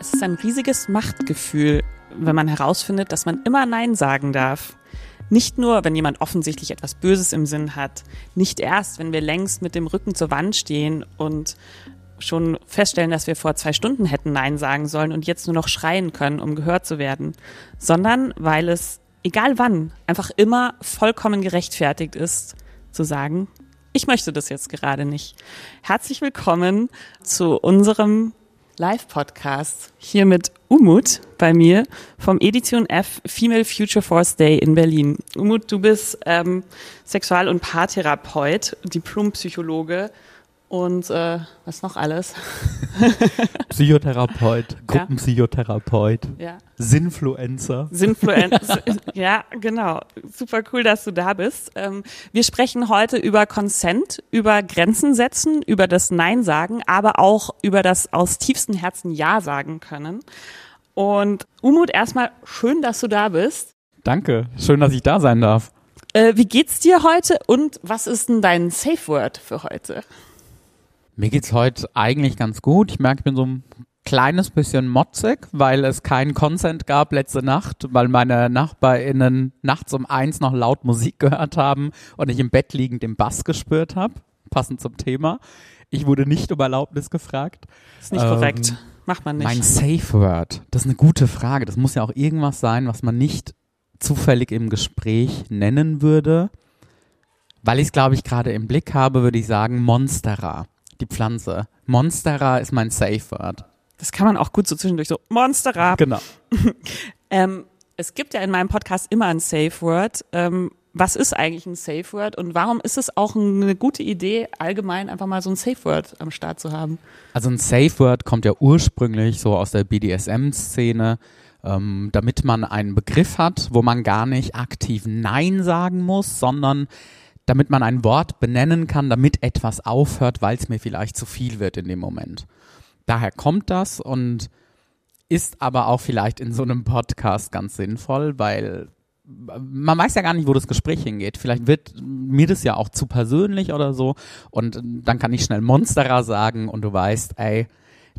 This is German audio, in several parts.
Es ist ein riesiges Machtgefühl, wenn man herausfindet, dass man immer Nein sagen darf. Nicht nur, wenn jemand offensichtlich etwas Böses im Sinn hat, nicht erst, wenn wir längst mit dem Rücken zur Wand stehen und schon feststellen, dass wir vor zwei Stunden hätten Nein sagen sollen und jetzt nur noch schreien können, um gehört zu werden, sondern weil es, egal wann, einfach immer vollkommen gerechtfertigt ist, zu sagen, ich möchte das jetzt gerade nicht. Herzlich willkommen zu unserem Live-Podcast hier mit Umut bei mir vom Edition F Female Future Force Day in Berlin. Umut, du bist ähm, Sexual- und Paartherapeut, Diplompsychologe und äh, was noch alles? Psychotherapeut, Gruppenpsychotherapeut, Ja. Sinfluencer. Sinfluencer. ja, genau. Super cool, dass du da bist. Ähm, wir sprechen heute über Consent, über Grenzen setzen, über das Nein sagen, aber auch über das aus tiefstem Herzen Ja sagen können. Und Umut, erstmal schön, dass du da bist. Danke, schön, dass ich da sein darf. Äh, wie geht's dir heute und was ist denn dein Safe Word für heute? Mir geht's heute eigentlich ganz gut. Ich merke, ich bin so ein kleines bisschen motzig, weil es keinen Consent gab letzte Nacht, weil meine NachbarInnen nachts um eins noch laut Musik gehört haben und ich im Bett liegend den Bass gespürt habe, passend zum Thema. Ich wurde nicht um Erlaubnis gefragt. Ist nicht Ähm, korrekt. Macht man nicht. Mein Safe Word, das ist eine gute Frage. Das muss ja auch irgendwas sein, was man nicht zufällig im Gespräch nennen würde. Weil ich es, glaube ich, gerade im Blick habe, würde ich sagen Monstera, die Pflanze. Monstera ist mein Safe Word. das kann man auch gut so zwischendurch so Monster Genau. Ähm, es gibt ja in meinem Podcast immer ein Safe Word. Ähm, was ist eigentlich ein Safe Word und warum ist es auch eine gute Idee, allgemein einfach mal so ein Safe Word am Start zu haben? Also ein Safe Word kommt ja ursprünglich so aus der BDSM-Szene, ähm, damit man einen Begriff hat, wo man gar nicht aktiv Nein sagen muss, sondern damit man ein Wort benennen kann, damit etwas aufhört, weil es mir vielleicht zu viel wird in dem Moment. Daher kommt das und ist aber auch vielleicht in so einem Podcast ganz sinnvoll, weil man weiß ja gar nicht, wo das Gespräch hingeht. Vielleicht wird mir das ja auch zu persönlich oder so und dann kann ich schnell Monsterer sagen und du weißt, ey,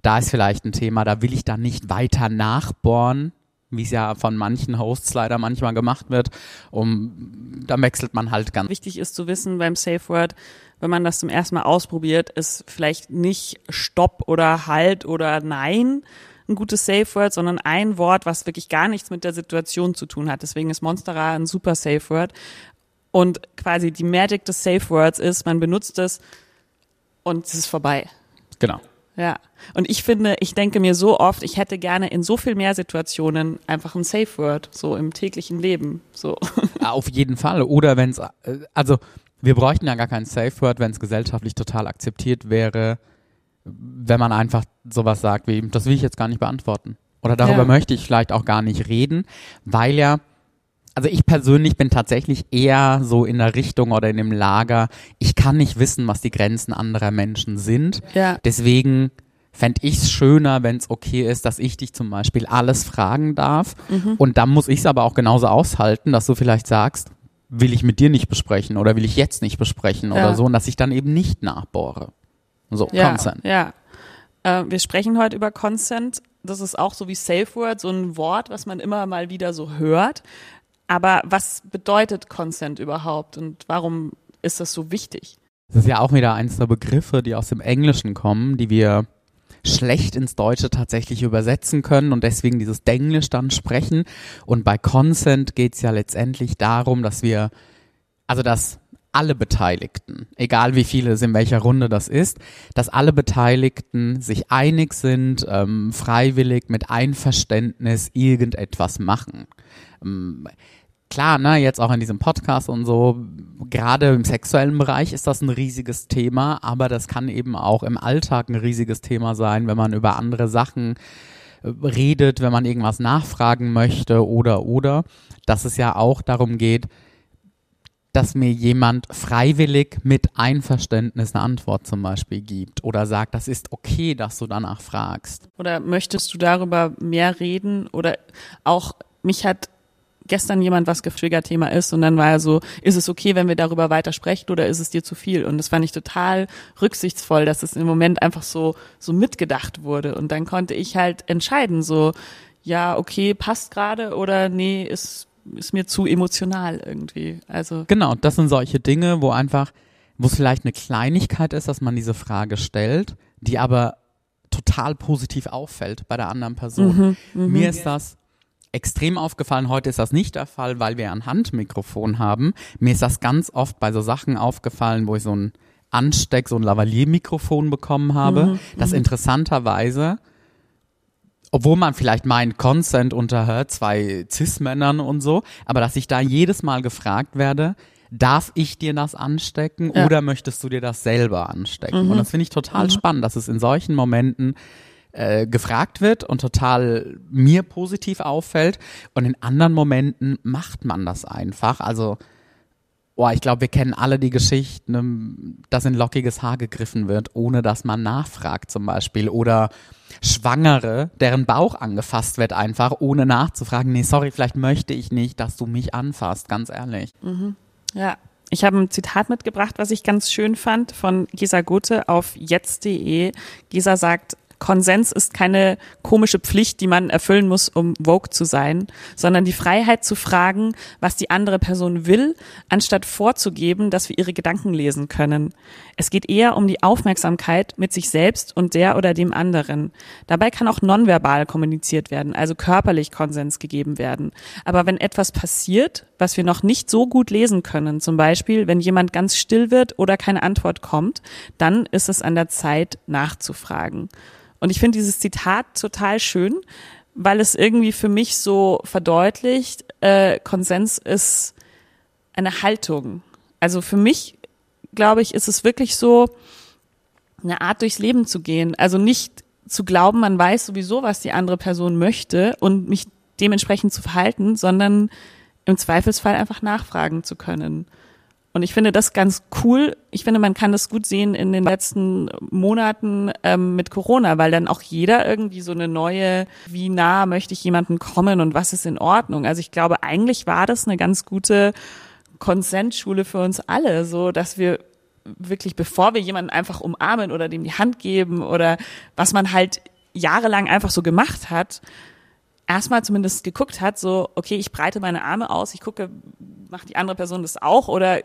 da ist vielleicht ein Thema, da will ich dann nicht weiter nachbohren, wie es ja von manchen Hosts leider manchmal gemacht wird. Um, da wechselt man halt ganz. Wichtig ist zu wissen beim Safe Word, wenn man das zum ersten Mal ausprobiert, ist vielleicht nicht Stopp oder Halt oder Nein ein gutes Safe Word, sondern ein Wort, was wirklich gar nichts mit der Situation zu tun hat. Deswegen ist Monstera ein super Safe Word. Und quasi die Magic des Safe Words ist, man benutzt es und es ist vorbei. Genau. Ja. Und ich finde, ich denke mir so oft, ich hätte gerne in so viel mehr Situationen einfach ein Safe Word, so im täglichen Leben. So. Auf jeden Fall. Oder wenn es, also wir bräuchten ja gar kein Safe Word, wenn es gesellschaftlich total akzeptiert wäre, wenn man einfach sowas sagt wie, das will ich jetzt gar nicht beantworten. Oder darüber Ja. möchte ich vielleicht auch gar nicht reden, weil ja, also ich persönlich bin tatsächlich eher so in der Richtung oder in dem Lager, ich kann nicht wissen, was die Grenzen anderer Menschen sind. Ja. Deswegen fände ich es schöner, wenn es okay ist, dass ich dich zum Beispiel alles fragen darf. Mhm. Und dann muss ich es aber auch genauso aushalten, dass du vielleicht sagst, will ich mit dir nicht besprechen oder will ich jetzt nicht besprechen Ja. oder so, und dass ich dann eben nicht nachbohre. So, Ja. Consent. Ja. Äh, wir sprechen heute über Consent. Das ist auch so wie Safe Word, so ein Wort, was man immer mal wieder so hört. Aber was bedeutet Consent überhaupt und warum ist das so wichtig? Das ist ja auch wieder eins der Begriffe, die aus dem Englischen kommen, die wir schlecht ins Deutsche tatsächlich übersetzen können und deswegen dieses Denglisch dann sprechen. Und bei Consent geht es ja letztendlich darum, dass wir, also dass alle Beteiligten, egal wie viele es in welcher Runde das ist, dass alle Beteiligten sich einig sind, ähm, freiwillig mit Einverständnis irgendetwas machen. Ähm, klar, ne, jetzt auch in diesem Podcast und so, gerade im sexuellen Bereich ist das ein riesiges Thema, aber das kann eben auch im Alltag ein riesiges Thema sein, wenn man über andere Sachen äh, redet, wenn man irgendwas nachfragen möchte oder oder, dass es ja auch darum geht, dass mir jemand freiwillig mit Einverständnis eine Antwort zum Beispiel gibt oder sagt, das ist okay, dass du danach fragst. Oder möchtest du darüber mehr reden? Oder auch, mich hat gestern jemand was Trigger-Thema ist und dann war er so, ist es okay, wenn wir darüber weiter sprechen oder ist es dir zu viel? Und das fand ich total rücksichtsvoll, dass es im Moment einfach so, so mitgedacht wurde. Und dann konnte ich halt entscheiden, so, ja, okay, passt gerade oder nee, ist, ist mir zu emotional irgendwie. Also. Genau, das sind solche Dinge, wo einfach, wo es vielleicht eine Kleinigkeit ist, dass man diese Frage stellt, die aber total positiv auffällt bei der anderen Person. Mhm, mh. Mir ist das extrem aufgefallen. Heute ist das nicht der Fall, weil wir ein Handmikrofon haben. Mir ist das ganz oft bei so Sachen aufgefallen, wo ich so ein Ansteck, so ein Lavalier-Mikrofon bekommen habe, mhm, das mhm. interessanterweise obwohl man vielleicht meint, Consent unterhört zwei Cis-Männern und so, aber dass ich da jedes Mal gefragt werde, darf ich dir das anstecken ja. oder möchtest du dir das selber anstecken? Mhm. Und das finde ich total mhm. spannend, dass es in solchen Momenten äh, gefragt wird und total mir positiv auffällt. Und in anderen Momenten macht man das einfach. Also, oh, ich glaube, wir kennen alle die Geschichten, dass in lockiges Haar gegriffen wird, ohne dass man nachfragt zum Beispiel. Oder Schwangere, deren Bauch angefasst wird einfach, ohne nachzufragen. Nee, sorry, vielleicht möchte ich nicht, dass du mich anfasst, ganz ehrlich. Mhm. Ja, ich habe ein Zitat mitgebracht, was ich ganz schön fand von Gisa Gute auf jetzt.de. Gisa sagt, Konsens ist keine komische Pflicht, die man erfüllen muss, um Vogue zu sein, sondern die Freiheit zu fragen, was die andere Person will, anstatt vorzugeben, dass wir ihre Gedanken lesen können. Es geht eher um die Aufmerksamkeit mit sich selbst und der oder dem anderen. Dabei kann auch nonverbal kommuniziert werden, also körperlich Konsens gegeben werden. Aber wenn etwas passiert, was wir noch nicht so gut lesen können, zum Beispiel wenn jemand ganz still wird oder keine Antwort kommt, dann ist es an der Zeit nachzufragen. Und ich finde dieses Zitat total schön, weil es irgendwie für mich so verdeutlicht, äh, Konsens ist eine Haltung. Also für mich, glaube ich, ist es wirklich so, eine Art durchs Leben zu gehen. Also nicht zu glauben, man weiß sowieso, was die andere Person möchte und mich dementsprechend zu verhalten, sondern im Zweifelsfall einfach nachfragen zu können. Und ich finde das ganz cool. Ich finde, man kann das gut sehen in den letzten Monaten ähm, mit Corona, weil dann auch jeder irgendwie so eine neue, wie nah möchte ich jemanden kommen und was ist in Ordnung. Also ich glaube, eigentlich war das eine ganz gute Konsentschule für uns alle, so dass wir wirklich, bevor wir jemanden einfach umarmen oder dem die Hand geben oder was man halt jahrelang einfach so gemacht hat, erstmal zumindest geguckt hat, so, okay, ich breite meine Arme aus, ich gucke, macht die andere Person das auch oder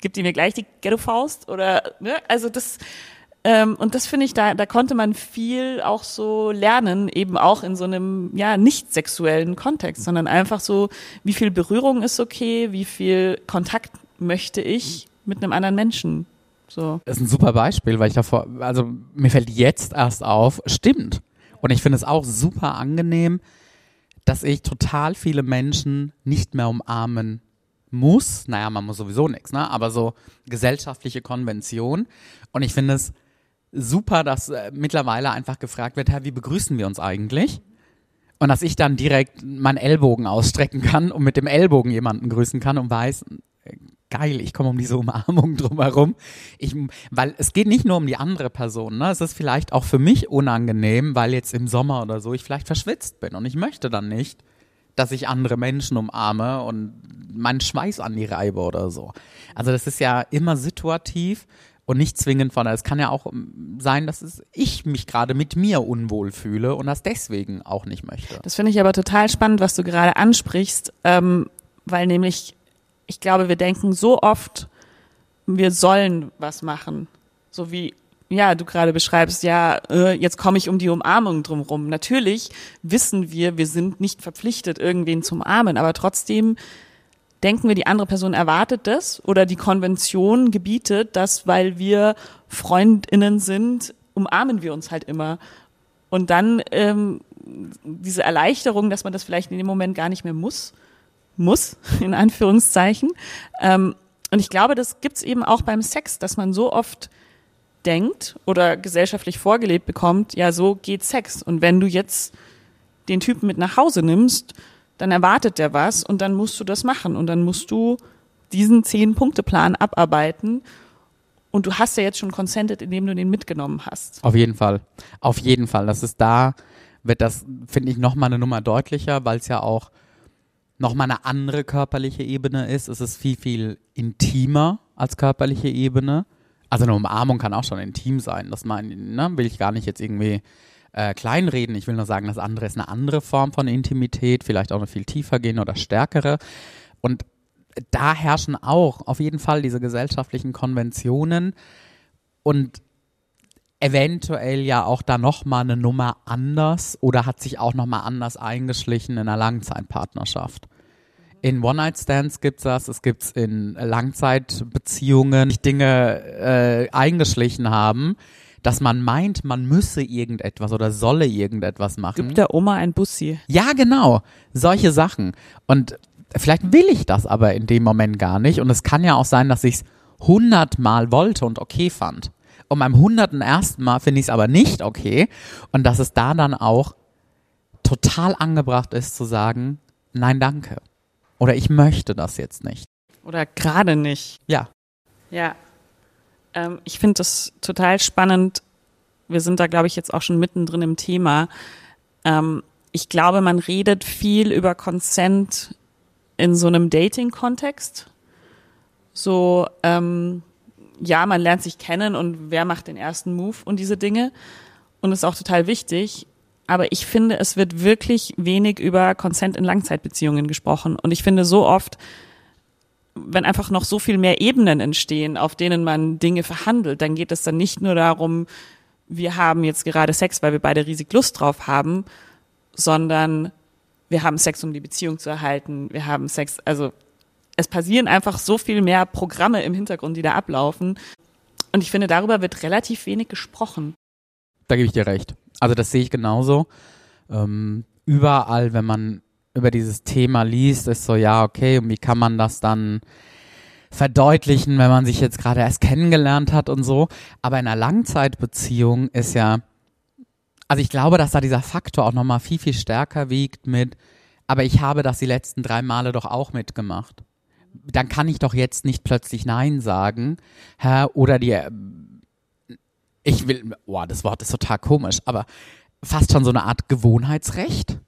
gibt die mir gleich die Ghetto-Faust oder, ne, also das, ähm, und das finde ich, da, da konnte man viel auch so lernen, eben auch in so einem, ja, nicht sexuellen Kontext, sondern einfach so, wie viel Berührung ist okay, wie viel Kontakt möchte ich mit einem anderen Menschen. So. Das ist ein super Beispiel, weil ich davor, also mir fällt jetzt erst auf, stimmt. Und ich finde es auch super angenehm, dass ich total viele Menschen nicht mehr umarmen muss. Naja, man muss sowieso nichts, ne? Aber so gesellschaftliche Konvention. Und ich finde es super, dass äh, mittlerweile einfach gefragt wird, Herr, wie begrüßen wir uns eigentlich? Und dass ich dann direkt meinen Ellbogen ausstrecken kann und mit dem Ellbogen jemanden grüßen kann und weiß, geil, ich komme um diese Umarmung drumherum. Ich, weil es geht nicht nur um die andere Person, ne? Es ist vielleicht auch für mich unangenehm, weil jetzt im Sommer oder so ich vielleicht verschwitzt bin und ich möchte dann nicht, dass ich andere Menschen umarme und meinen Schweiß an die reibe oder so. Also das ist ja immer situativ und nicht zwingend von. Es kann ja auch sein, dass es, ich mich gerade mit mir unwohl fühle und das deswegen auch nicht möchte. Das finde ich aber total spannend, was du gerade ansprichst, ähm, weil nämlich ich glaube, wir denken so oft, wir sollen was machen. So wie, ja, du gerade beschreibst, ja, äh, jetzt komme ich um die Umarmung drumrum. Natürlich wissen wir, wir sind nicht verpflichtet, irgendwen zu umarmen, aber trotzdem denken wir, die andere Person erwartet das oder die Konvention gebietet das, weil wir Freundinnen sind, umarmen wir uns halt immer. Und dann ähm, diese Erleichterung, dass man das vielleicht in dem Moment gar nicht mehr muss, muss, in Anführungszeichen. Ähm, und ich glaube, das gibt's eben auch beim Sex, dass man so oft denkt oder gesellschaftlich vorgelebt bekommt, ja, so geht Sex. Und wenn du jetzt den Typen mit nach Hause nimmst, dann erwartet der was und dann musst du das machen und dann musst du diesen Zehn-Punkte-Plan abarbeiten. Und du hast ja jetzt schon consented, indem du den mitgenommen hast. Auf jeden Fall. Auf jeden Fall. Das ist da, wird das, finde ich, nochmal eine Nummer deutlicher, weil es ja auch nochmal eine andere körperliche Ebene ist. Es ist viel, viel intimer als körperliche Ebene. Also eine Umarmung kann auch schon intim sein. Das mein, ne, will ich gar nicht jetzt irgendwie äh, kleinreden. Ich will nur sagen, das andere ist eine andere Form von Intimität, vielleicht auch eine viel tiefer gehen oder stärkere. Und da herrschen auch auf jeden Fall diese gesellschaftlichen Konventionen und eventuell ja auch da nochmal eine Nummer anders oder hat sich auch nochmal anders eingeschlichen in einer Langzeitpartnerschaft. In One-Night-Stands gibt's das, es gibt's in Langzeitbeziehungen, die Dinge äh, eingeschlichen haben, dass man meint, man müsse irgendetwas oder solle irgendetwas machen. Gibt der Oma ein Bussi? Ja, genau. Solche Sachen. Und vielleicht will ich das aber in dem Moment gar nicht. Und es kann ja auch sein, dass ich es hundertmal wollte und okay fand. Und beim hunderten ersten Mal finde ich es aber nicht okay. Und dass es da dann auch total angebracht ist zu sagen, nein, danke. Oder ich möchte das jetzt nicht. Oder gerade nicht. Ja. Ja. Ähm, ich finde das total spannend. Wir sind da, glaube ich, jetzt auch schon mittendrin im Thema. Ähm, ich glaube, man redet viel über Consent in so einem Dating-Kontext. So, ähm, ja, man lernt sich kennen und wer macht den ersten Move und diese Dinge. Und ist auch total wichtig. Aber ich finde, es wird wirklich wenig über Consent in Langzeitbeziehungen gesprochen. Und ich finde so oft, wenn einfach noch so viel mehr Ebenen entstehen, auf denen man Dinge verhandelt, dann geht es dann nicht nur darum, wir haben jetzt gerade Sex, weil wir beide riesig Lust drauf haben, sondern wir haben Sex, um die Beziehung zu erhalten, wir haben Sex, also es passieren einfach so viel mehr Programme im Hintergrund, die da ablaufen. Und ich finde, darüber wird relativ wenig gesprochen. Da gebe ich dir recht. Also das sehe ich genauso. Ähm, überall, wenn man über dieses Thema liest, ist so, ja, okay, und wie kann man das dann verdeutlichen, wenn man sich jetzt gerade erst kennengelernt hat und so. Aber in einer Langzeitbeziehung ist ja, also ich glaube, dass da dieser Faktor auch nochmal viel, viel stärker wiegt mit, aber ich habe das die letzten drei Male doch auch mitgemacht. Dann kann ich doch jetzt nicht plötzlich Nein sagen, Herr, oder die, ich will, boah, das Wort ist total komisch, aber fast schon so eine Art Gewohnheitsrecht.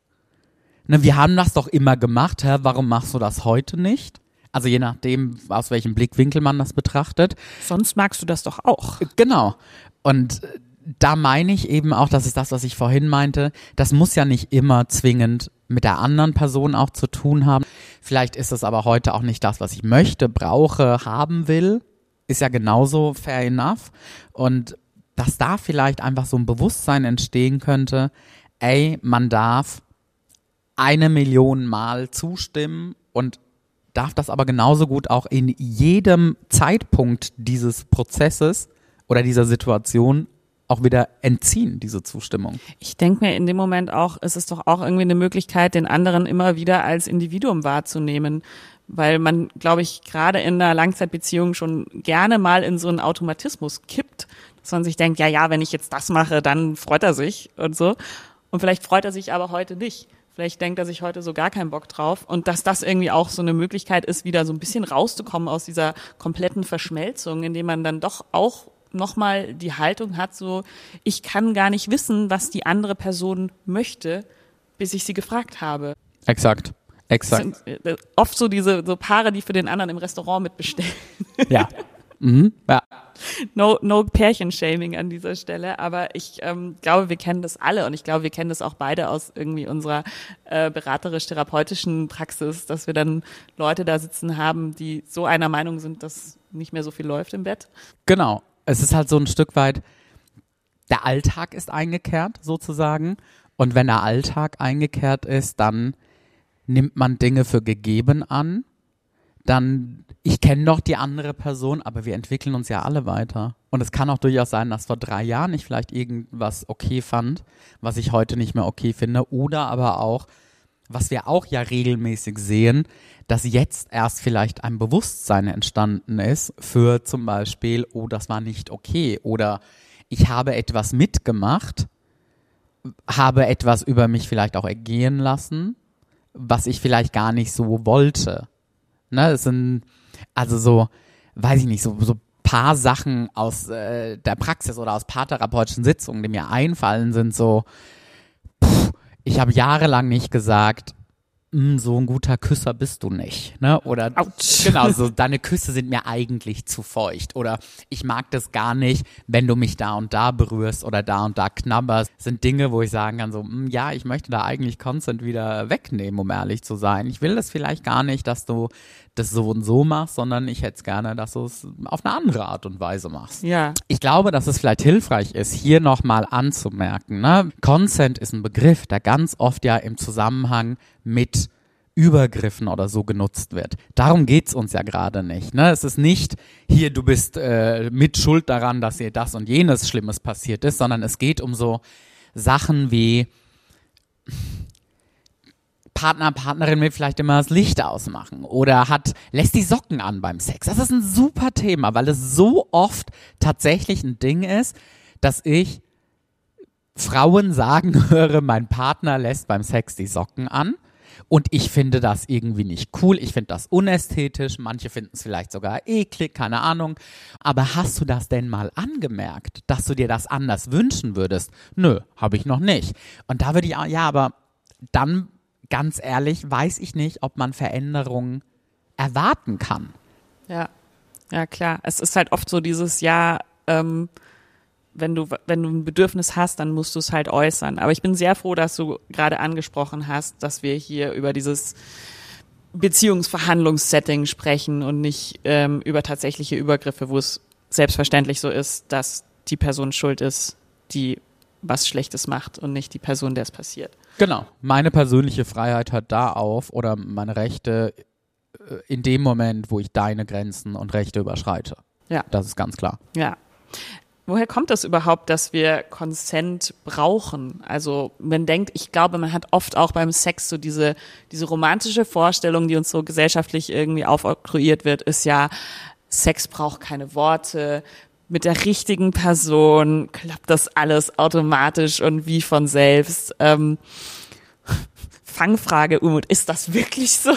Ne, wir haben das doch immer gemacht, Herr, warum machst du das heute nicht? Also je nachdem, aus welchem Blickwinkel man das betrachtet. Sonst magst du das doch auch. Genau. Und da meine ich eben auch, das ist das, was ich vorhin meinte, das muss ja nicht immer zwingend mit der anderen Person auch zu tun haben. Vielleicht ist es aber heute auch nicht das, was ich möchte, brauche, haben will. Ist ja genauso fair enough. Und dass da vielleicht einfach so ein Bewusstsein entstehen könnte, ey, man darf eine Million Mal zustimmen und darf das aber genauso gut auch in jedem Zeitpunkt dieses Prozesses oder dieser Situation auch wieder entziehen, diese Zustimmung. Ich denke mir in dem Moment auch, es ist doch auch irgendwie eine Möglichkeit, den anderen immer wieder als Individuum wahrzunehmen, weil man, glaube ich, gerade in einer Langzeitbeziehung schon gerne mal in so einen Automatismus kippt, dass man sich denkt, ja, ja, wenn ich jetzt das mache, dann freut er sich und so. Und vielleicht freut er sich aber heute nicht. Vielleicht denkt er sich heute so gar keinen Bock drauf. Und dass das irgendwie auch so eine Möglichkeit ist, wieder so ein bisschen rauszukommen aus dieser kompletten Verschmelzung, indem man dann doch auch nochmal die Haltung hat, so, ich kann gar nicht wissen, was die andere Person möchte, bis ich sie gefragt habe. Exakt. Exakt. Sind äh, oft so diese so Paare, die für den anderen im Restaurant mitbestellen. Ja. mhm. Ja. No, no Pärchenshaming an dieser Stelle, aber ich ähm, glaube, wir kennen das alle und ich glaube, wir kennen das auch beide aus irgendwie unserer äh, beraterisch-therapeutischen Praxis, dass wir dann Leute da sitzen haben, die so einer Meinung sind, dass nicht mehr so viel läuft im Bett. Genau. Es ist halt so ein Stück weit, der Alltag ist eingekehrt sozusagen und wenn der Alltag eingekehrt ist, dann nimmt man Dinge für gegeben an dann, ich kenne doch die andere Person, aber wir entwickeln uns ja alle weiter. Und es kann auch durchaus sein, dass vor drei Jahren ich vielleicht irgendwas okay fand, was ich heute nicht mehr okay finde. Oder aber auch, was wir auch ja regelmäßig sehen, dass jetzt erst vielleicht ein Bewusstsein entstanden ist für zum Beispiel, oh, das war nicht okay. Oder ich habe etwas mitgemacht, habe etwas über mich vielleicht auch ergehen lassen, was ich vielleicht gar nicht so wollte. Ne, es sind also so, weiß ich nicht, so, so paar Sachen aus äh, der Praxis oder aus paartherapeutischen Sitzungen, die mir einfallen, sind so, pff, ich habe jahrelang nicht gesagt, "Mm, so ein guter Küsser bist du nicht, ne? Oder Autsch. genau, so deine Küsse sind mir eigentlich zu feucht oder ich mag das gar nicht, wenn du mich da und da berührst oder da und da knabberst. Das sind Dinge, wo ich sagen kann so, "Mm, ja, ich möchte da eigentlich Consent wieder wegnehmen, um ehrlich zu sein. Ich will das vielleicht gar nicht, dass du das so und so machst, sondern ich hätte es gerne, dass du es auf eine andere Art und Weise machst. Ja. Ich glaube, dass es vielleicht hilfreich ist, hier nochmal anzumerken. Ne? Consent ist ein Begriff, der ganz oft ja im Zusammenhang mit Übergriffen oder so genutzt wird. Darum geht's uns ja gerade nicht. Ne? Es ist nicht, hier, du bist äh, mit Schuld daran, dass dir das und jenes Schlimmes passiert ist, sondern es geht um so Sachen wie Partner, Partnerin will vielleicht immer das Licht ausmachen oder hat, lässt die Socken an beim Sex. Das ist ein super Thema, weil es so oft tatsächlich ein Ding ist, dass ich Frauen sagen höre, mein Partner lässt beim Sex die Socken an. Und ich finde das irgendwie nicht cool. Ich finde das unästhetisch. Manche finden es vielleicht sogar eklig, keine Ahnung. Aber hast du das denn mal angemerkt, dass du dir das anders wünschen würdest? Nö, habe ich noch nicht. Und da würde ich, auch- ja, aber dann ganz ehrlich, weiß ich nicht, ob man Veränderungen erwarten kann. Ja, ja klar. Es ist halt oft so dieses Ja, ähm, wenn du wenn du ein Bedürfnis hast, dann musst du es halt äußern. Aber ich bin sehr froh, dass du gerade angesprochen hast, dass wir hier über dieses Beziehungsverhandlungssetting sprechen und nicht ähm, über tatsächliche Übergriffe, wo es selbstverständlich so ist, dass die Person schuld ist, die was Schlechtes macht und nicht die Person, der es passiert. Genau. Meine persönliche Freiheit hört da auf oder meine Rechte äh, in dem Moment, wo ich deine Grenzen und Rechte überschreite. Ja. Das ist ganz klar. Ja. Woher kommt das überhaupt, dass wir Consent brauchen? Also man denkt, ich glaube, man hat oft auch beim Sex so diese, diese romantische Vorstellung, die uns so gesellschaftlich irgendwie aufoktroyiert wird, ist ja, Sex braucht keine Worte. Mit der richtigen Person klappt das alles automatisch und wie von selbst. Ähm, Fangfrage, Umut, ist das wirklich so?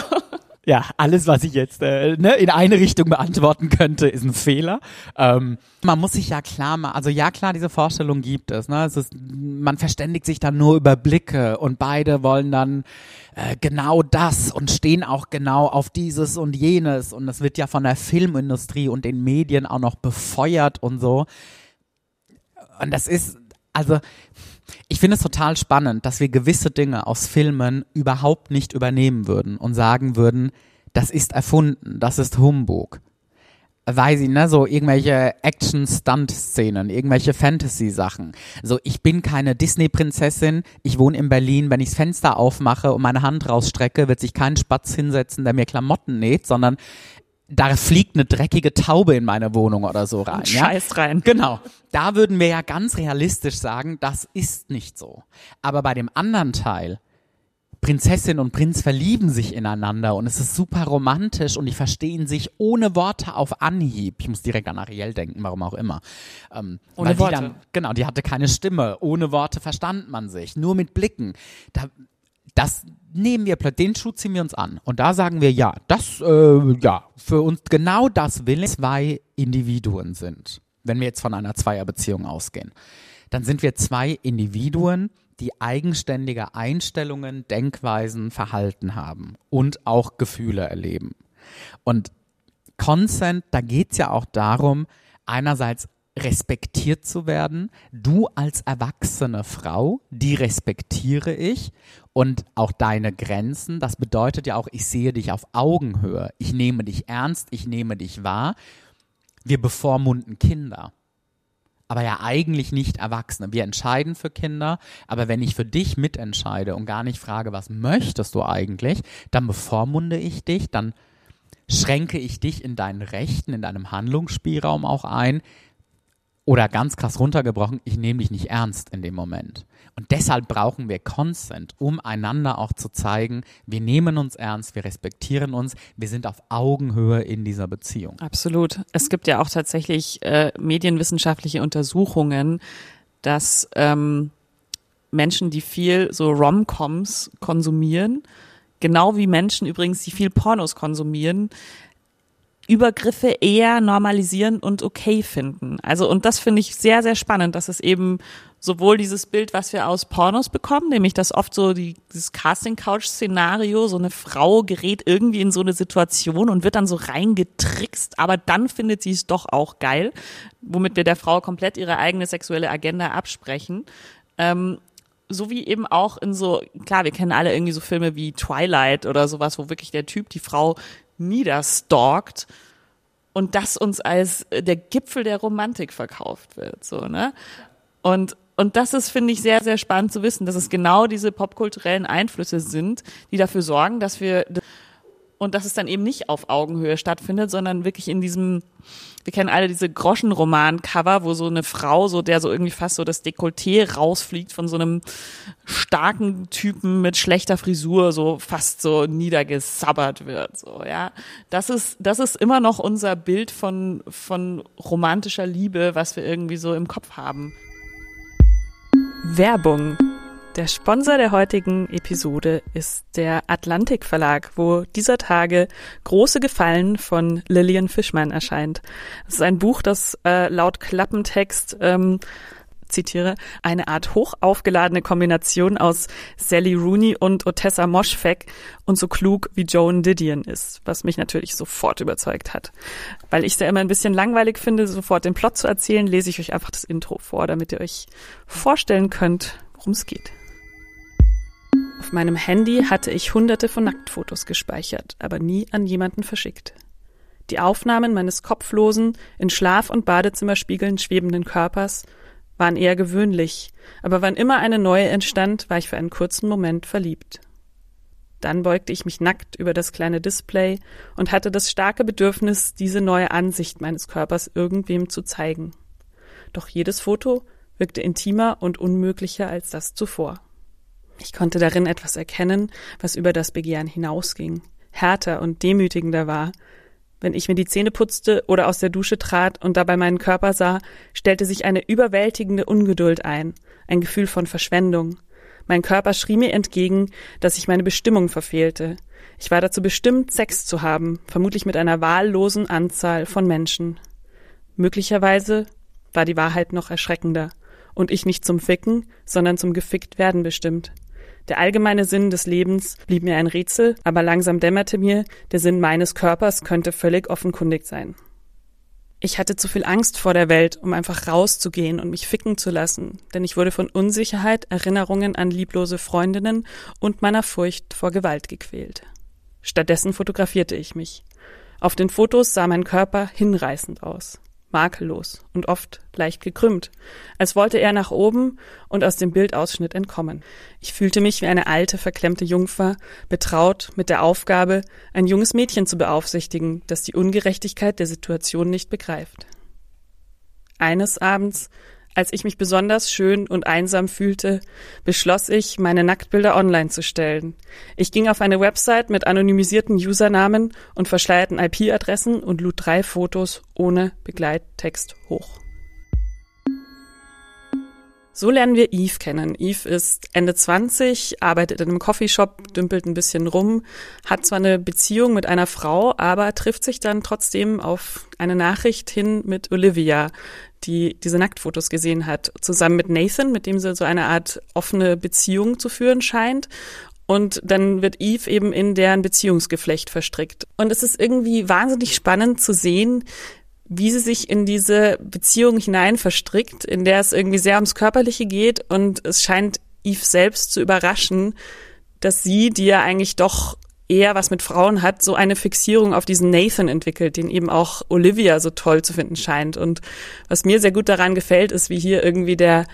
Ja, alles, was ich jetzt äh, ne, in eine Richtung beantworten könnte, ist ein Fehler. Ähm, man muss sich ja klar machen, also ja klar, diese Vorstellung gibt es. Ne? es ist, man verständigt sich dann nur über Blicke und beide wollen dann äh, genau das und stehen auch genau auf dieses und jenes. Und das wird ja von der Filmindustrie und den Medien auch noch befeuert und so. Und das ist, also ich finde es total spannend, dass wir gewisse Dinge aus Filmen überhaupt nicht übernehmen würden und sagen würden, das ist erfunden, das ist Humbug. Weiß ich, ne, so irgendwelche Action-Stunt-Szenen, irgendwelche Fantasy-Sachen. So, ich bin keine Disney-Prinzessin, ich wohne in Berlin, wenn ich das Fenster aufmache und meine Hand rausstrecke, wird sich kein Spatz hinsetzen, der mir Klamotten näht, sondern da fliegt eine dreckige Taube in meine Wohnung oder so rein. ja? Scheiß rein. Genau. Da würden wir ja ganz realistisch sagen, das ist nicht so. Aber bei dem anderen Teil, Prinzessin und Prinz verlieben sich ineinander und es ist super romantisch und die verstehen sich ohne Worte auf Anhieb. Ich muss direkt an Ariel denken, warum auch immer. Ähm, Ohne weil die Worte. Dann, genau, die hatte keine Stimme. Ohne Worte verstand man sich. Nur mit Blicken. Da, das nehmen wir, den Schuh ziehen wir uns an. Und da sagen wir, ja, das, äh, ja, für uns genau das will zwei Individuen sind. Wenn wir jetzt von einer Zweierbeziehung ausgehen. Dann sind wir zwei Individuen, die eigenständige Einstellungen, Denkweisen, Verhalten haben und auch Gefühle erleben. Und Consent, da geht's ja auch darum, einerseits respektiert zu werden. Du als erwachsene Frau, die respektiere ich und auch deine Grenzen. Das bedeutet ja auch, ich sehe dich auf Augenhöhe. Ich nehme dich ernst, ich nehme dich wahr. Wir bevormunden Kinder. Aber ja eigentlich nicht Erwachsene. Wir entscheiden für Kinder, aber wenn ich für dich mitentscheide und gar nicht frage, was möchtest du eigentlich, dann bevormunde ich dich, dann schränke ich dich in deinen Rechten, in deinem Handlungsspielraum auch ein. Oder ganz krass runtergebrochen, ich nehme dich nicht ernst in dem Moment. Und deshalb brauchen wir Consent, um einander auch zu zeigen, wir nehmen uns ernst, wir respektieren uns, wir sind auf Augenhöhe in dieser Beziehung. Absolut. Es gibt ja auch tatsächlich äh, medienwissenschaftliche Untersuchungen, dass ähm, Menschen, die viel so Rom-Coms konsumieren, genau wie Menschen übrigens, die viel Pornos konsumieren, Übergriffe eher normalisieren und okay finden. Also, und das finde ich sehr, sehr spannend, dass es eben sowohl dieses Bild, was wir aus Pornos bekommen, nämlich dass oft so die, dieses Casting-Couch-Szenario, so eine Frau gerät irgendwie in so eine Situation und wird dann so reingetrickst, aber dann findet sie es doch auch geil, womit wir der Frau komplett ihre eigene sexuelle Agenda absprechen. Ähm, so wie eben auch in so, klar, wir kennen alle irgendwie so Filme wie Twilight oder sowas, wo wirklich der Typ die Frau niederstalkt und das uns als der Gipfel der Romantik verkauft wird, so, ne? Und, und das ist, finde ich, sehr, sehr spannend zu wissen, dass es genau diese popkulturellen Einflüsse sind, die dafür sorgen, dass wir und dass es dann eben nicht auf Augenhöhe stattfindet, sondern wirklich in diesem, wir kennen alle diese Groschenroman-Cover, wo so eine Frau, so der so irgendwie fast so das Dekolleté rausfliegt von so einem starken Typen mit schlechter Frisur, so fast so niedergesabbert wird, so, ja. Das ist, das ist immer noch unser Bild von, von romantischer Liebe, was wir irgendwie so im Kopf haben. Werbung. Der Sponsor der heutigen Episode ist der Atlantik Verlag, wo dieser Tage Große Gefallen von Lillian Fischmann erscheint. Es ist ein Buch, das äh, laut Klappentext ähm, zitiere, eine Art hochaufgeladene Kombination aus Sally Rooney und Otessa Moschfeck und so klug wie Joan Didion ist, was mich natürlich sofort überzeugt hat. Weil ich es ja immer ein bisschen langweilig finde, sofort den Plot zu erzählen, lese ich euch einfach das Intro vor, damit ihr euch vorstellen könnt, worum es geht. Auf meinem Handy hatte ich hunderte von Nacktfotos gespeichert, aber nie an jemanden verschickt. Die Aufnahmen meines kopflosen, in Schlaf- und Badezimmerspiegeln schwebenden Körpers waren eher gewöhnlich, aber wann immer eine neue entstand, war ich für einen kurzen Moment verliebt. Dann beugte ich mich nackt über das kleine Display und hatte das starke Bedürfnis, diese neue Ansicht meines Körpers irgendwem zu zeigen. Doch jedes Foto wirkte intimer und unmöglicher als das zuvor. Ich konnte darin etwas erkennen, was über das Begehren hinausging, härter und demütigender war. Wenn ich mir die Zähne putzte oder aus der Dusche trat und dabei meinen Körper sah, stellte sich eine überwältigende Ungeduld ein, ein Gefühl von Verschwendung. Mein Körper schrie mir entgegen, dass ich meine Bestimmung verfehlte. Ich war dazu bestimmt, Sex zu haben, vermutlich mit einer wahllosen Anzahl von Menschen. Möglicherweise war die Wahrheit noch erschreckender und ich nicht zum Ficken, sondern zum gefickt werden bestimmt. Der allgemeine Sinn des Lebens blieb mir ein Rätsel, aber langsam dämmerte mir, der Sinn meines Körpers könnte völlig offenkundig sein. Ich hatte zu viel Angst vor der Welt, um einfach rauszugehen und mich ficken zu lassen, denn ich wurde von Unsicherheit, Erinnerungen an lieblose Freundinnen und meiner Furcht vor Gewalt gequält. Stattdessen fotografierte ich mich. Auf den Fotos sah mein Körper hinreißend aus makellos und oft leicht gekrümmt, als wollte er nach oben und aus dem Bildausschnitt entkommen. Ich fühlte mich wie eine alte, verklemmte Jungfer, betraut mit der Aufgabe, ein junges Mädchen zu beaufsichtigen, das die Ungerechtigkeit der Situation nicht begreift. Eines Abends als ich mich besonders schön und einsam fühlte, beschloss ich, meine Nacktbilder online zu stellen. Ich ging auf eine Website mit anonymisierten Usernamen und verschleierten IP-Adressen und lud drei Fotos ohne Begleittext hoch. So lernen wir Eve kennen. Eve ist Ende 20, arbeitet in einem Coffeeshop, dümpelt ein bisschen rum, hat zwar eine Beziehung mit einer Frau, aber trifft sich dann trotzdem auf eine Nachricht hin mit Olivia, die diese Nacktfotos gesehen hat, zusammen mit Nathan, mit dem sie so eine Art offene Beziehung zu führen scheint. Und dann wird Eve eben in deren Beziehungsgeflecht verstrickt. Und es ist irgendwie wahnsinnig spannend zu sehen, wie sie sich in diese Beziehung hinein verstrickt, in der es irgendwie sehr ums Körperliche geht und es scheint Eve selbst zu überraschen, dass sie, die ja eigentlich doch eher was mit Frauen hat, so eine Fixierung auf diesen Nathan entwickelt, den eben auch Olivia so toll zu finden scheint. Und was mir sehr gut daran gefällt, ist, wie hier irgendwie der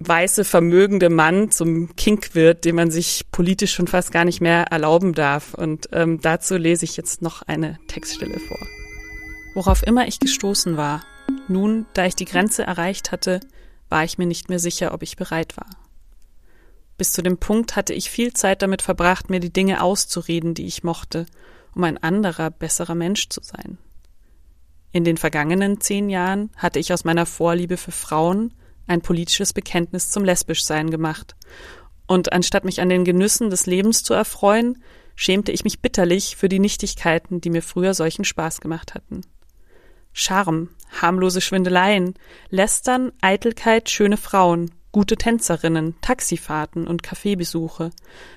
weiße, vermögende Mann zum Kink wird, den man sich politisch schon fast gar nicht mehr erlauben darf. Und ähm, dazu lese ich jetzt noch eine Textstelle vor. Worauf immer ich gestoßen war, nun, da ich die Grenze erreicht hatte, war ich mir nicht mehr sicher, ob ich bereit war. Bis zu dem Punkt hatte ich viel Zeit damit verbracht, mir die Dinge auszureden, die ich mochte, um ein anderer, besserer Mensch zu sein. In den vergangenen zehn Jahren hatte ich aus meiner Vorliebe für Frauen ein politisches Bekenntnis zum Lesbischsein gemacht. Und anstatt mich an den Genüssen des Lebens zu erfreuen, schämte ich mich bitterlich für die Nichtigkeiten, die mir früher solchen Spaß gemacht hatten. Charme, harmlose Schwindeleien, Lästern, Eitelkeit, schöne Frauen, gute Tänzerinnen, Taxifahrten und Kaffeebesuche,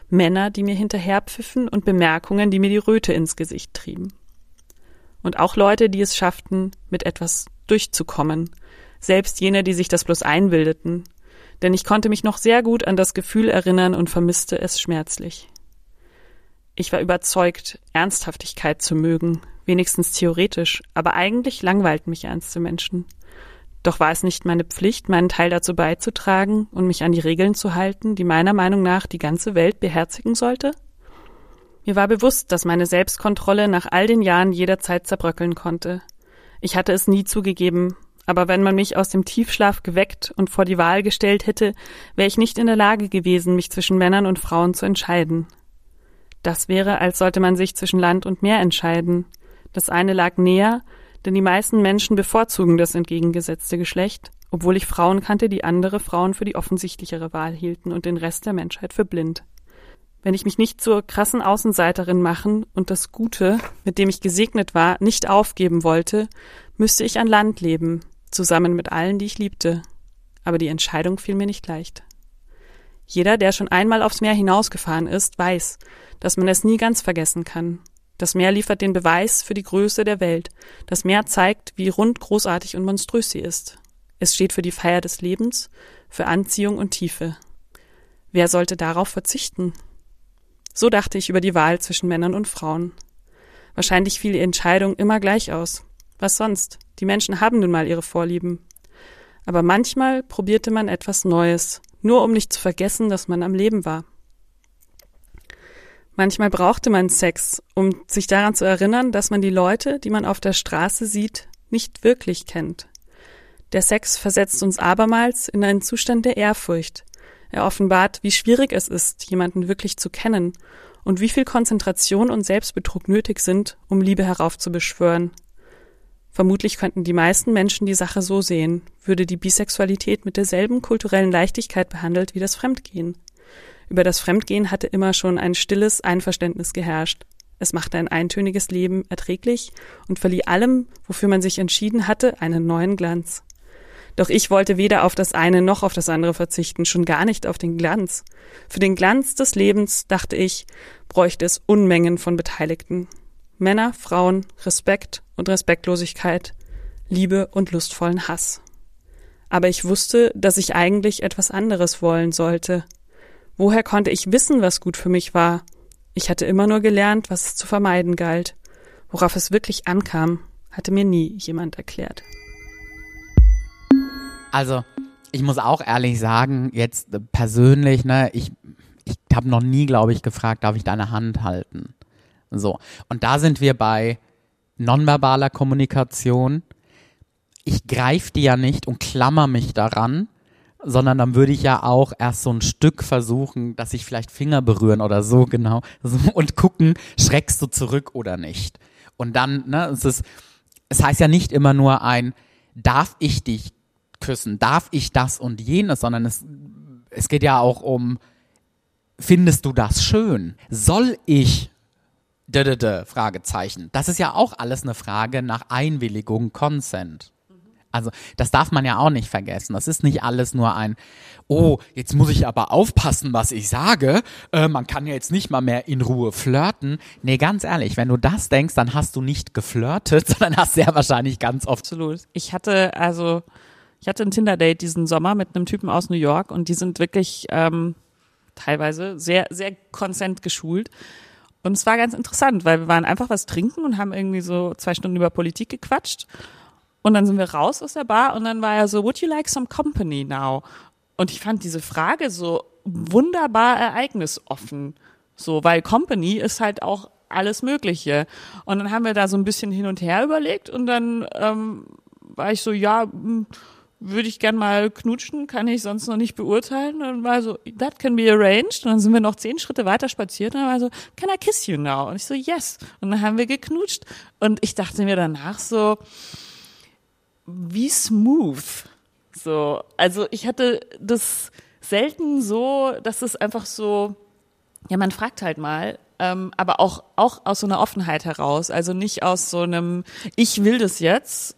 Männer, die mir hinterherpfiffen und Bemerkungen, die mir die Röte ins Gesicht trieben. Und auch Leute, die es schafften, mit etwas durchzukommen, selbst jene, die sich das bloß einbildeten, denn ich konnte mich noch sehr gut an das Gefühl erinnern und vermisste es schmerzlich. Ich war überzeugt, Ernsthaftigkeit zu mögen, wenigstens theoretisch, aber eigentlich langweilten mich ernste Menschen. Doch war es nicht meine Pflicht, meinen Teil dazu beizutragen und mich an die Regeln zu halten, die meiner Meinung nach die ganze Welt beherzigen sollte? Mir war bewusst, dass meine Selbstkontrolle nach all den Jahren jederzeit zerbröckeln konnte. Ich hatte es nie zugegeben, aber wenn man mich aus dem Tiefschlaf geweckt und vor die Wahl gestellt hätte, wäre ich nicht in der Lage gewesen, mich zwischen Männern und Frauen zu entscheiden. Das wäre, als sollte man sich zwischen Land und Meer entscheiden. Das eine lag näher, denn die meisten Menschen bevorzugen das entgegengesetzte Geschlecht, obwohl ich Frauen kannte, die andere Frauen für die offensichtlichere Wahl hielten und den Rest der Menschheit für blind. Wenn ich mich nicht zur krassen Außenseiterin machen und das Gute, mit dem ich gesegnet war, nicht aufgeben wollte, müsste ich an Land leben, zusammen mit allen, die ich liebte. Aber die Entscheidung fiel mir nicht leicht. Jeder, der schon einmal aufs Meer hinausgefahren ist, weiß, dass man es nie ganz vergessen kann. Das Meer liefert den Beweis für die Größe der Welt. Das Meer zeigt, wie rund, großartig und monströs sie ist. Es steht für die Feier des Lebens, für Anziehung und Tiefe. Wer sollte darauf verzichten? So dachte ich über die Wahl zwischen Männern und Frauen. Wahrscheinlich fiel die Entscheidung immer gleich aus. Was sonst? Die Menschen haben nun mal ihre Vorlieben. Aber manchmal probierte man etwas Neues, nur um nicht zu vergessen, dass man am Leben war. Manchmal brauchte man Sex, um sich daran zu erinnern, dass man die Leute, die man auf der Straße sieht, nicht wirklich kennt. Der Sex versetzt uns abermals in einen Zustand der Ehrfurcht. Er offenbart, wie schwierig es ist, jemanden wirklich zu kennen und wie viel Konzentration und Selbstbetrug nötig sind, um Liebe heraufzubeschwören. Vermutlich könnten die meisten Menschen die Sache so sehen, würde die Bisexualität mit derselben kulturellen Leichtigkeit behandelt wie das Fremdgehen. Über das Fremdgehen hatte immer schon ein stilles Einverständnis geherrscht. Es machte ein eintöniges Leben erträglich und verlieh allem, wofür man sich entschieden hatte, einen neuen Glanz. Doch ich wollte weder auf das eine noch auf das andere verzichten, schon gar nicht auf den Glanz. Für den Glanz des Lebens, dachte ich, bräuchte es Unmengen von Beteiligten. Männer, Frauen, Respekt und Respektlosigkeit, Liebe und lustvollen Hass. Aber ich wusste, dass ich eigentlich etwas anderes wollen sollte. Woher konnte ich wissen, was gut für mich war? Ich hatte immer nur gelernt, was es zu vermeiden galt. Worauf es wirklich ankam, hatte mir nie jemand erklärt. Also, ich muss auch ehrlich sagen, jetzt persönlich, ne, ich, ich habe noch nie, glaube ich, gefragt, darf ich deine Hand halten? So. Und da sind wir bei nonverbaler Kommunikation. Ich greife die ja nicht und klammer mich daran, sondern dann würde ich ja auch erst so ein Stück versuchen, dass ich vielleicht Finger berühren oder so genau so, und gucken, schreckst du zurück oder nicht. Und dann, ne, es ist, es heißt ja nicht immer nur ein, darf ich dich küssen, darf ich das und jenes, sondern es, es geht ja auch um, findest du das schön? Soll ich Fragezeichen. Das ist ja auch alles eine Frage nach Einwilligung, Consent. Also das darf man ja auch nicht vergessen. Das ist nicht alles nur ein, oh, jetzt muss ich aber aufpassen, was ich sage. Äh, man kann ja jetzt nicht mal mehr in Ruhe flirten. Nee, ganz ehrlich, wenn du das denkst, dann hast du nicht geflirtet, sondern hast sehr wahrscheinlich ganz oft. Absolut. Ich hatte also, ich hatte ein Tinder-Date diesen Sommer mit einem Typen aus New York und die sind wirklich ähm, teilweise sehr, sehr konsent geschult. Und es war ganz interessant, weil wir waren einfach was trinken und haben irgendwie so zwei Stunden über Politik gequatscht. Und dann sind wir raus aus der Bar und dann war er so, would you like some company now? Und ich fand diese Frage so wunderbar ereignisoffen. So, weil Company ist halt auch alles Mögliche. Und dann haben wir da so ein bisschen hin und her überlegt und dann ähm, war ich so, ja, hm, würde ich gern mal knutschen, kann ich sonst noch nicht beurteilen. Und war so, that can be arranged. Und dann sind wir noch zehn Schritte weiter spaziert und dann war so, can I kiss you now? Und ich so, yes. Und dann haben wir geknutscht. Und ich dachte mir danach so, wie smooth. So, also ich hatte das selten so, dass es einfach so, ja, man fragt halt mal, ähm, aber auch, auch aus so einer Offenheit heraus. Also nicht aus so einem, ich will das jetzt,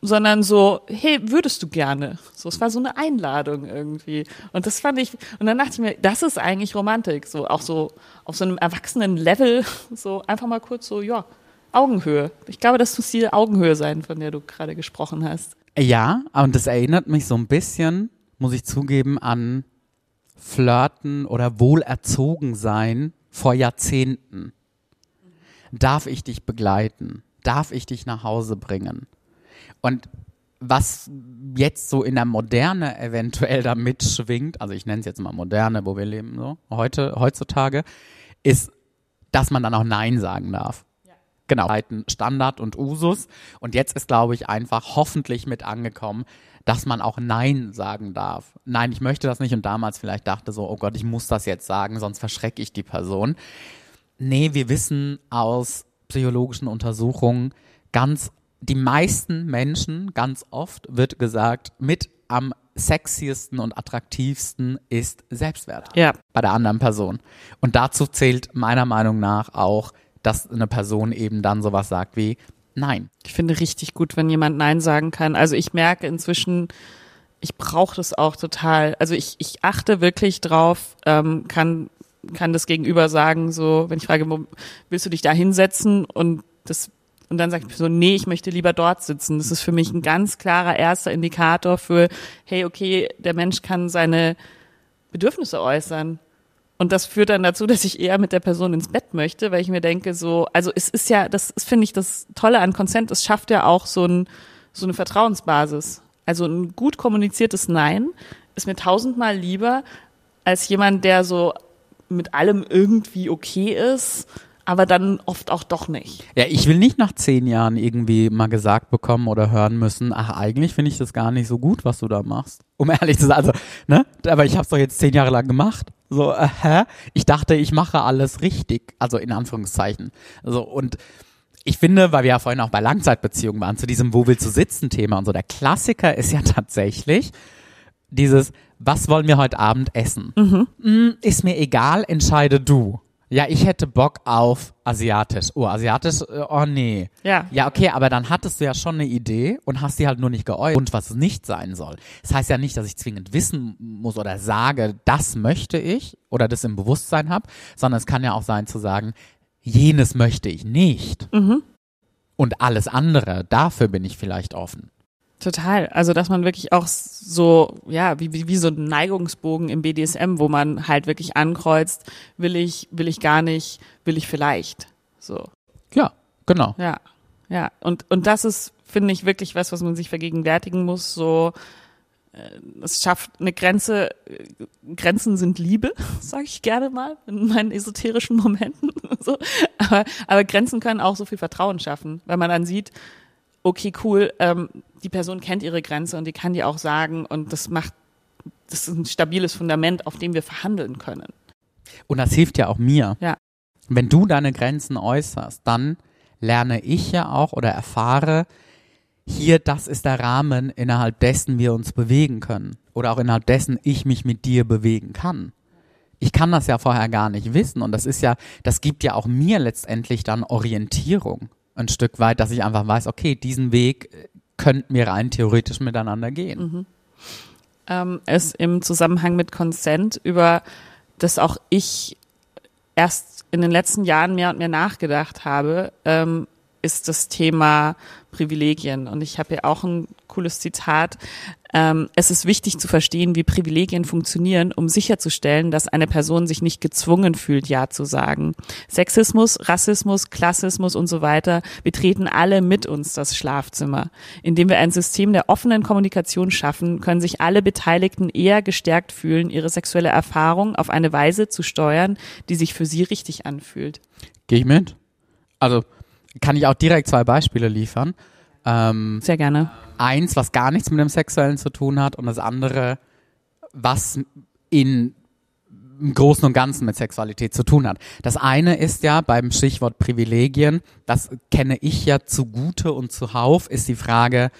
sondern so, hey, würdest du gerne? So, es war so eine Einladung irgendwie. Und das fand ich, und dann dachte ich mir, das ist eigentlich Romantik. So, auch so auf so einem erwachsenen Level, so einfach mal kurz so, ja, Augenhöhe. Ich glaube, das muss die Augenhöhe sein, von der du gerade gesprochen hast. Ja, und das erinnert mich so ein bisschen, muss ich zugeben, an Flirten oder wohlerzogen sein vor Jahrzehnten. Darf ich dich begleiten? Darf ich dich nach Hause bringen? Und was jetzt so in der Moderne eventuell da mitschwingt, also ich nenne es jetzt mal Moderne, wo wir leben, so heute, heutzutage, ist, dass man dann auch Nein sagen darf. Genau, Standard und Usus. Und jetzt ist, glaube ich, einfach hoffentlich mit angekommen, dass man auch Nein sagen darf. Nein, ich möchte das nicht und damals vielleicht dachte so, oh Gott, ich muss das jetzt sagen, sonst verschrecke ich die Person. Nee, wir wissen aus psychologischen Untersuchungen ganz die meisten Menschen, ganz oft wird gesagt, mit am sexiesten und attraktivsten ist Selbstwert ja. bei der anderen Person. Und dazu zählt meiner Meinung nach auch, dass eine Person eben dann sowas sagt wie Nein. Ich finde richtig gut, wenn jemand Nein sagen kann. Also ich merke inzwischen, ich brauche das auch total. Also ich, ich achte wirklich drauf, ähm, kann, kann das Gegenüber sagen, so, wenn ich frage, willst du dich da hinsetzen und das und dann sagt die Person, nee, ich möchte lieber dort sitzen. Das ist für mich ein ganz klarer erster Indikator für, hey, okay, der Mensch kann seine Bedürfnisse äußern. Und das führt dann dazu, dass ich eher mit der Person ins Bett möchte, weil ich mir denke, so, also es ist ja, das finde ich, das Tolle an Consent, es schafft ja auch so, ein, so eine Vertrauensbasis. Also ein gut kommuniziertes Nein ist mir tausendmal lieber als jemand, der so mit allem irgendwie okay ist aber dann oft auch doch nicht. Ja, ich will nicht nach zehn Jahren irgendwie mal gesagt bekommen oder hören müssen, ach, eigentlich finde ich das gar nicht so gut, was du da machst. Um ehrlich zu sein, also, ne? Aber ich habe es doch jetzt zehn Jahre lang gemacht. So, äh, hä? Ich dachte, ich mache alles richtig. Also in Anführungszeichen. So, und ich finde, weil wir ja vorhin auch bei Langzeitbeziehungen waren, zu diesem Wo willst du sitzen Thema und so, der Klassiker ist ja tatsächlich dieses, was wollen wir heute Abend essen? Mhm. Hm, ist mir egal, entscheide du. Ja, ich hätte Bock auf asiatisch. Oh, asiatisch, äh, oh nee. Ja. Ja, okay, aber dann hattest du ja schon eine Idee und hast die halt nur nicht geäußert und was es nicht sein soll. Das heißt ja nicht, dass ich zwingend wissen muss oder sage, das möchte ich oder das im Bewusstsein habe, sondern es kann ja auch sein zu sagen, jenes möchte ich nicht. Mhm. Und alles andere, dafür bin ich vielleicht offen. Total. Also, dass man wirklich auch so, ja, wie, wie, wie so ein Neigungsbogen im BDSM, wo man halt wirklich ankreuzt, will ich, will ich gar nicht, will ich vielleicht. So. Ja, genau. Ja, ja. Und, und das ist, finde ich, wirklich was, was man sich vergegenwärtigen muss, so, äh, es schafft eine Grenze, äh, Grenzen sind Liebe, sage ich gerne mal in meinen esoterischen Momenten. so. aber, aber Grenzen können auch so viel Vertrauen schaffen, weil man dann sieht, okay, cool, ähm, die Person kennt ihre Grenze und die kann die auch sagen und das macht, das ist ein stabiles Fundament, auf dem wir verhandeln können. Und das hilft ja auch mir. Ja. Wenn du deine Grenzen äußerst, dann lerne ich ja auch oder erfahre, hier, das ist der Rahmen, innerhalb dessen wir uns bewegen können. Oder auch innerhalb dessen ich mich mit dir bewegen kann. Ich kann das ja vorher gar nicht wissen. Und das ist ja, das gibt ja auch mir letztendlich dann Orientierung ein Stück weit, dass ich einfach weiß, okay, diesen Weg könnten wir rein theoretisch miteinander gehen. Mhm. Ähm, es im Zusammenhang mit Consent, über das auch ich erst in den letzten Jahren mehr und mehr nachgedacht habe, ähm, ist das Thema Privilegien. Und ich habe hier auch ein cooles Zitat. Ähm, es ist wichtig zu verstehen, wie Privilegien funktionieren, um sicherzustellen, dass eine Person sich nicht gezwungen fühlt, Ja zu sagen. Sexismus, Rassismus, Klassismus und so weiter betreten alle mit uns das Schlafzimmer. Indem wir ein System der offenen Kommunikation schaffen, können sich alle Beteiligten eher gestärkt fühlen, ihre sexuelle Erfahrung auf eine Weise zu steuern, die sich für sie richtig anfühlt. Gehe ich mit? Also kann ich auch direkt zwei Beispiele liefern. Ähm, Sehr gerne. Eins, was gar nichts mit dem Sexuellen zu tun hat und das andere, was in im Großen und Ganzen mit Sexualität zu tun hat. Das eine ist ja beim Stichwort Privilegien, das kenne ich ja zugute und zuhauf, ist die Frage,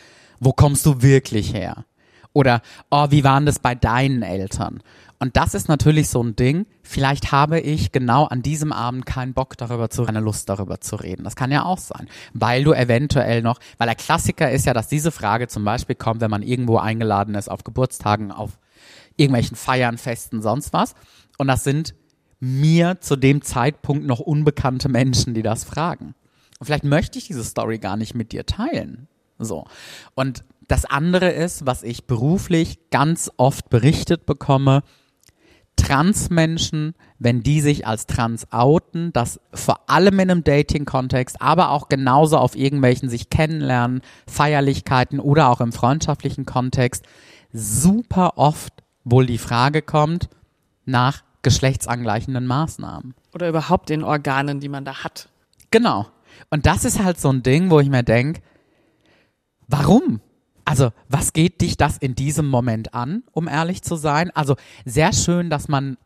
wo kommst du wirklich her? Oder, oh, wie waren das bei deinen Eltern? Und das ist natürlich so ein Ding. Vielleicht habe ich genau an diesem Abend keinen Bock darüber zu, keine Lust darüber zu reden. Das kann ja auch sein. Weil du eventuell noch, weil der Klassiker ist ja, dass diese Frage zum Beispiel kommt, wenn man irgendwo eingeladen ist auf Geburtstagen, auf irgendwelchen Feiern, Festen, sonst was. Und das sind mir zu dem Zeitpunkt noch unbekannte Menschen, die das fragen. Und vielleicht möchte ich diese Story gar nicht mit dir teilen. So. Und das andere ist, was ich beruflich ganz oft berichtet bekomme, Transmenschen, wenn die sich als trans outen, das vor allem in einem Dating-Kontext, aber auch genauso auf irgendwelchen sich kennenlernen, Feierlichkeiten oder auch im freundschaftlichen Kontext, super oft wohl die Frage kommt nach geschlechtsangleichenden Maßnahmen. Oder überhaupt den Organen, die man da hat. Genau. Und das ist halt so ein Ding, wo ich mir denke, warum? Also, was geht dich das in diesem Moment an, um ehrlich zu sein? Also, sehr schön, dass man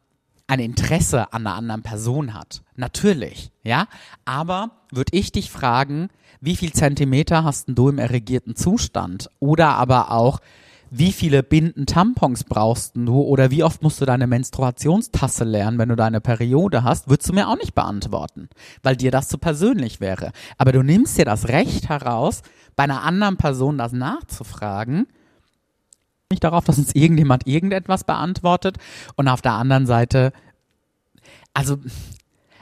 ein Interesse an einer anderen Person hat. Natürlich, ja. Aber würde ich dich fragen, wie viel Zentimeter hast du im erregierten Zustand? Oder aber auch, wie viele Binden Tampons brauchst du oder wie oft musst du deine Menstruationstasse lernen, wenn du deine Periode hast, würdest du mir auch nicht beantworten, weil dir das zu persönlich wäre. Aber du nimmst dir das Recht heraus, bei einer anderen Person das nachzufragen, nicht darauf, dass uns irgendjemand irgendetwas beantwortet. Und auf der anderen Seite, also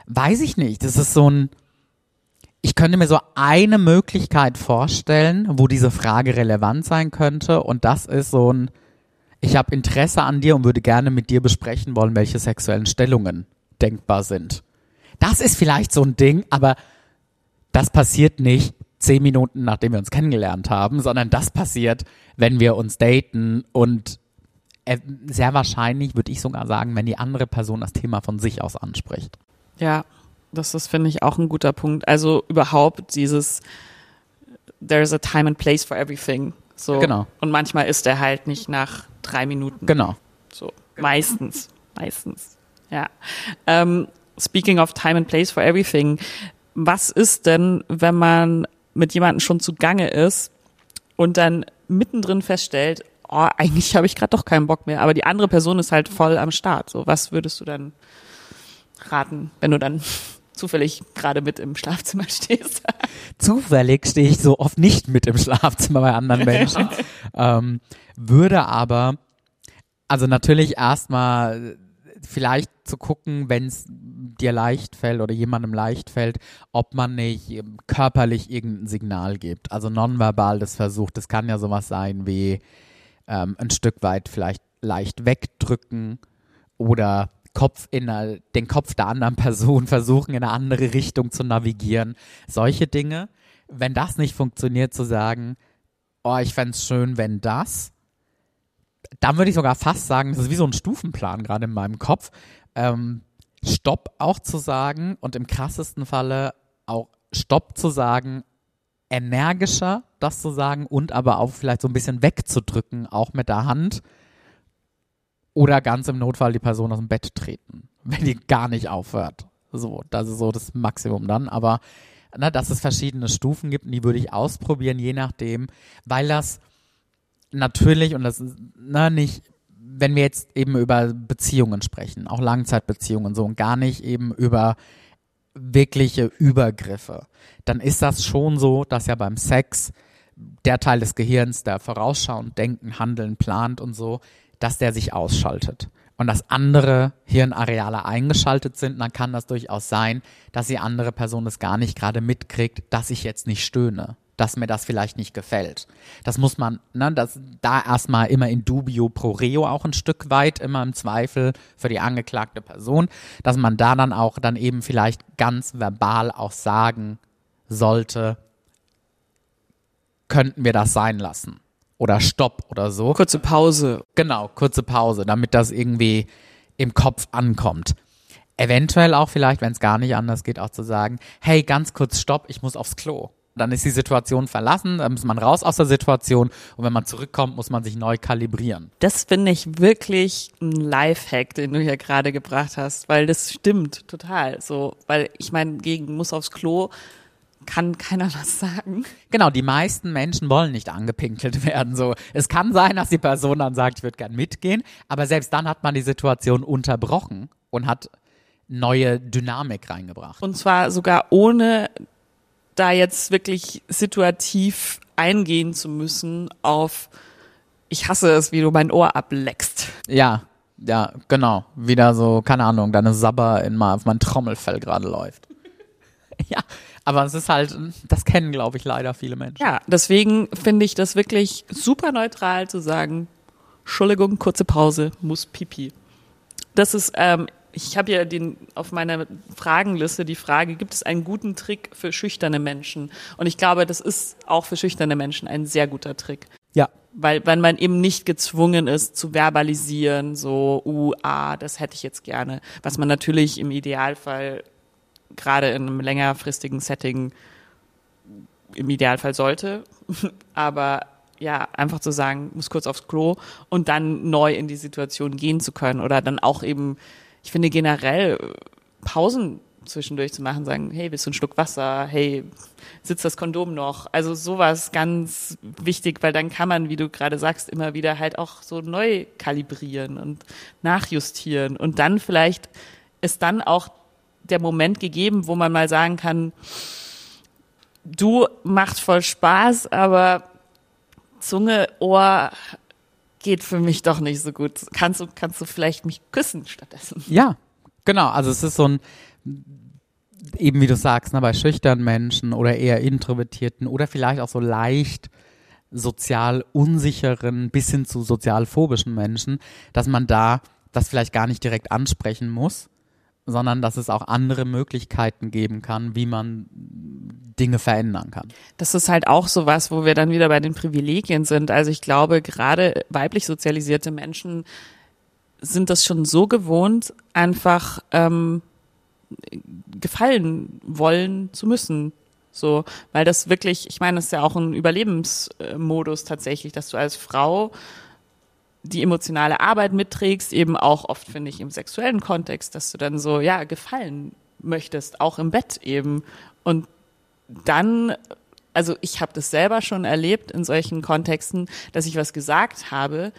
weiß ich nicht, das ist so ein, ich könnte mir so eine Möglichkeit vorstellen, wo diese Frage relevant sein könnte. Und das ist so ein, ich habe Interesse an dir und würde gerne mit dir besprechen wollen, welche sexuellen Stellungen denkbar sind. Das ist vielleicht so ein Ding, aber das passiert nicht zehn Minuten, nachdem wir uns kennengelernt haben, sondern das passiert, wenn wir uns daten und äh, sehr wahrscheinlich würde ich sogar sagen, wenn die andere Person das Thema von sich aus anspricht. Ja, das ist, finde ich, auch ein guter Punkt. Also überhaupt dieses There's a time and place for everything. So. Genau. Und manchmal ist er halt nicht nach drei Minuten. Genau. So. Meistens. Meistens. Ja. Ähm, speaking of time and place for everything. Was ist denn, wenn man mit jemandem schon zugange ist und dann mittendrin feststellt, oh, eigentlich habe ich gerade doch keinen Bock mehr, aber die andere Person ist halt voll am Start. So, was würdest du dann raten, wenn du dann zufällig gerade mit im Schlafzimmer stehst? zufällig stehe ich so oft nicht mit im Schlafzimmer bei anderen Menschen. ähm, würde aber, also natürlich erstmal vielleicht zu gucken, wenn es dir leicht fällt oder jemandem leicht fällt, ob man nicht ähm, körperlich irgendein Signal gibt. Also nonverbal das versucht. Das kann ja sowas sein wie ähm, ein Stück weit vielleicht leicht wegdrücken oder Kopf in eine, den Kopf der anderen Person versuchen, in eine andere Richtung zu navigieren. Solche Dinge. Wenn das nicht funktioniert, zu sagen, oh, ich fände es schön, wenn das dann würde ich sogar fast sagen, das ist wie so ein Stufenplan gerade in meinem Kopf. Ähm, Stopp auch zu sagen und im krassesten Falle auch Stopp zu sagen, energischer das zu sagen und aber auch vielleicht so ein bisschen wegzudrücken, auch mit der Hand. Oder ganz im Notfall die Person aus dem Bett treten, wenn die gar nicht aufhört. So, das ist so das Maximum dann. Aber na, dass es verschiedene Stufen gibt, die würde ich ausprobieren, je nachdem, weil das natürlich, und das ist na, nicht, wenn wir jetzt eben über Beziehungen sprechen, auch Langzeitbeziehungen so und gar nicht eben über wirkliche Übergriffe, dann ist das schon so, dass ja beim Sex der Teil des Gehirns, der vorausschauend denken, handeln, plant und so, dass der sich ausschaltet. Und dass andere Hirnareale eingeschaltet sind, dann kann das durchaus sein, dass die andere Person es gar nicht gerade mitkriegt, dass ich jetzt nicht stöhne dass mir das vielleicht nicht gefällt. Das muss man, ne, das, da erstmal immer in dubio pro reo auch ein Stück weit, immer im Zweifel für die angeklagte Person, dass man da dann auch dann eben vielleicht ganz verbal auch sagen sollte, könnten wir das sein lassen. Oder Stopp oder so. Kurze Pause. Genau, kurze Pause, damit das irgendwie im Kopf ankommt. Eventuell auch vielleicht, wenn es gar nicht anders geht, auch zu sagen, hey, ganz kurz Stopp, ich muss aufs Klo dann ist die Situation verlassen, dann muss man raus aus der Situation und wenn man zurückkommt, muss man sich neu kalibrieren. Das finde ich wirklich ein Lifehack, den du hier gerade gebracht hast, weil das stimmt total. So, weil ich meine, gegen muss aufs Klo kann keiner was sagen. Genau, die meisten Menschen wollen nicht angepinkelt werden. So, es kann sein, dass die Person dann sagt, ich würde gern mitgehen, aber selbst dann hat man die Situation unterbrochen und hat neue Dynamik reingebracht. Und zwar sogar ohne da jetzt wirklich situativ eingehen zu müssen auf ich hasse es, wie du mein Ohr ableckst. Ja, ja, genau. Wieder so, keine Ahnung, deine Sabber in mal auf mein Trommelfell gerade läuft. ja, aber es ist halt, das kennen, glaube ich, leider viele Menschen. Ja, deswegen finde ich das wirklich super neutral zu sagen, Entschuldigung, kurze Pause, muss Pipi. Das ist, ähm, ich habe ja den, auf meiner Fragenliste die Frage, gibt es einen guten Trick für schüchterne Menschen? Und ich glaube, das ist auch für schüchterne Menschen ein sehr guter Trick. Ja. Weil, weil man eben nicht gezwungen ist zu verbalisieren, so, uh, ah, das hätte ich jetzt gerne. Was man natürlich im Idealfall gerade in einem längerfristigen Setting im Idealfall sollte. Aber ja, einfach zu sagen, muss kurz aufs Klo und dann neu in die Situation gehen zu können oder dann auch eben, ich finde generell Pausen zwischendurch zu machen, sagen, hey, willst du einen Schluck Wasser? Hey, sitzt das Kondom noch? Also sowas ganz wichtig, weil dann kann man, wie du gerade sagst, immer wieder halt auch so neu kalibrieren und nachjustieren und dann vielleicht ist dann auch der Moment gegeben, wo man mal sagen kann, du macht voll Spaß, aber Zunge, Ohr geht für mich doch nicht so gut. Kannst du, kannst du vielleicht mich küssen stattdessen? Ja, genau. Also es ist so ein, eben wie du sagst, ne, bei schüchternen Menschen oder eher introvertierten oder vielleicht auch so leicht sozial unsicheren bis hin zu sozial phobischen Menschen, dass man da das vielleicht gar nicht direkt ansprechen muss, sondern dass es auch andere Möglichkeiten geben kann, wie man Dinge verändern kann. Das ist halt auch so was, wo wir dann wieder bei den Privilegien sind. Also ich glaube, gerade weiblich sozialisierte Menschen sind das schon so gewohnt, einfach ähm, gefallen wollen zu müssen. So, weil das wirklich, ich meine, das ist ja auch ein Überlebensmodus tatsächlich, dass du als Frau die emotionale Arbeit mitträgst, eben auch oft, finde ich, im sexuellen Kontext, dass du dann so, ja, gefallen möchtest, auch im Bett eben. Und dann, also ich habe das selber schon erlebt in solchen Kontexten, dass ich was gesagt habe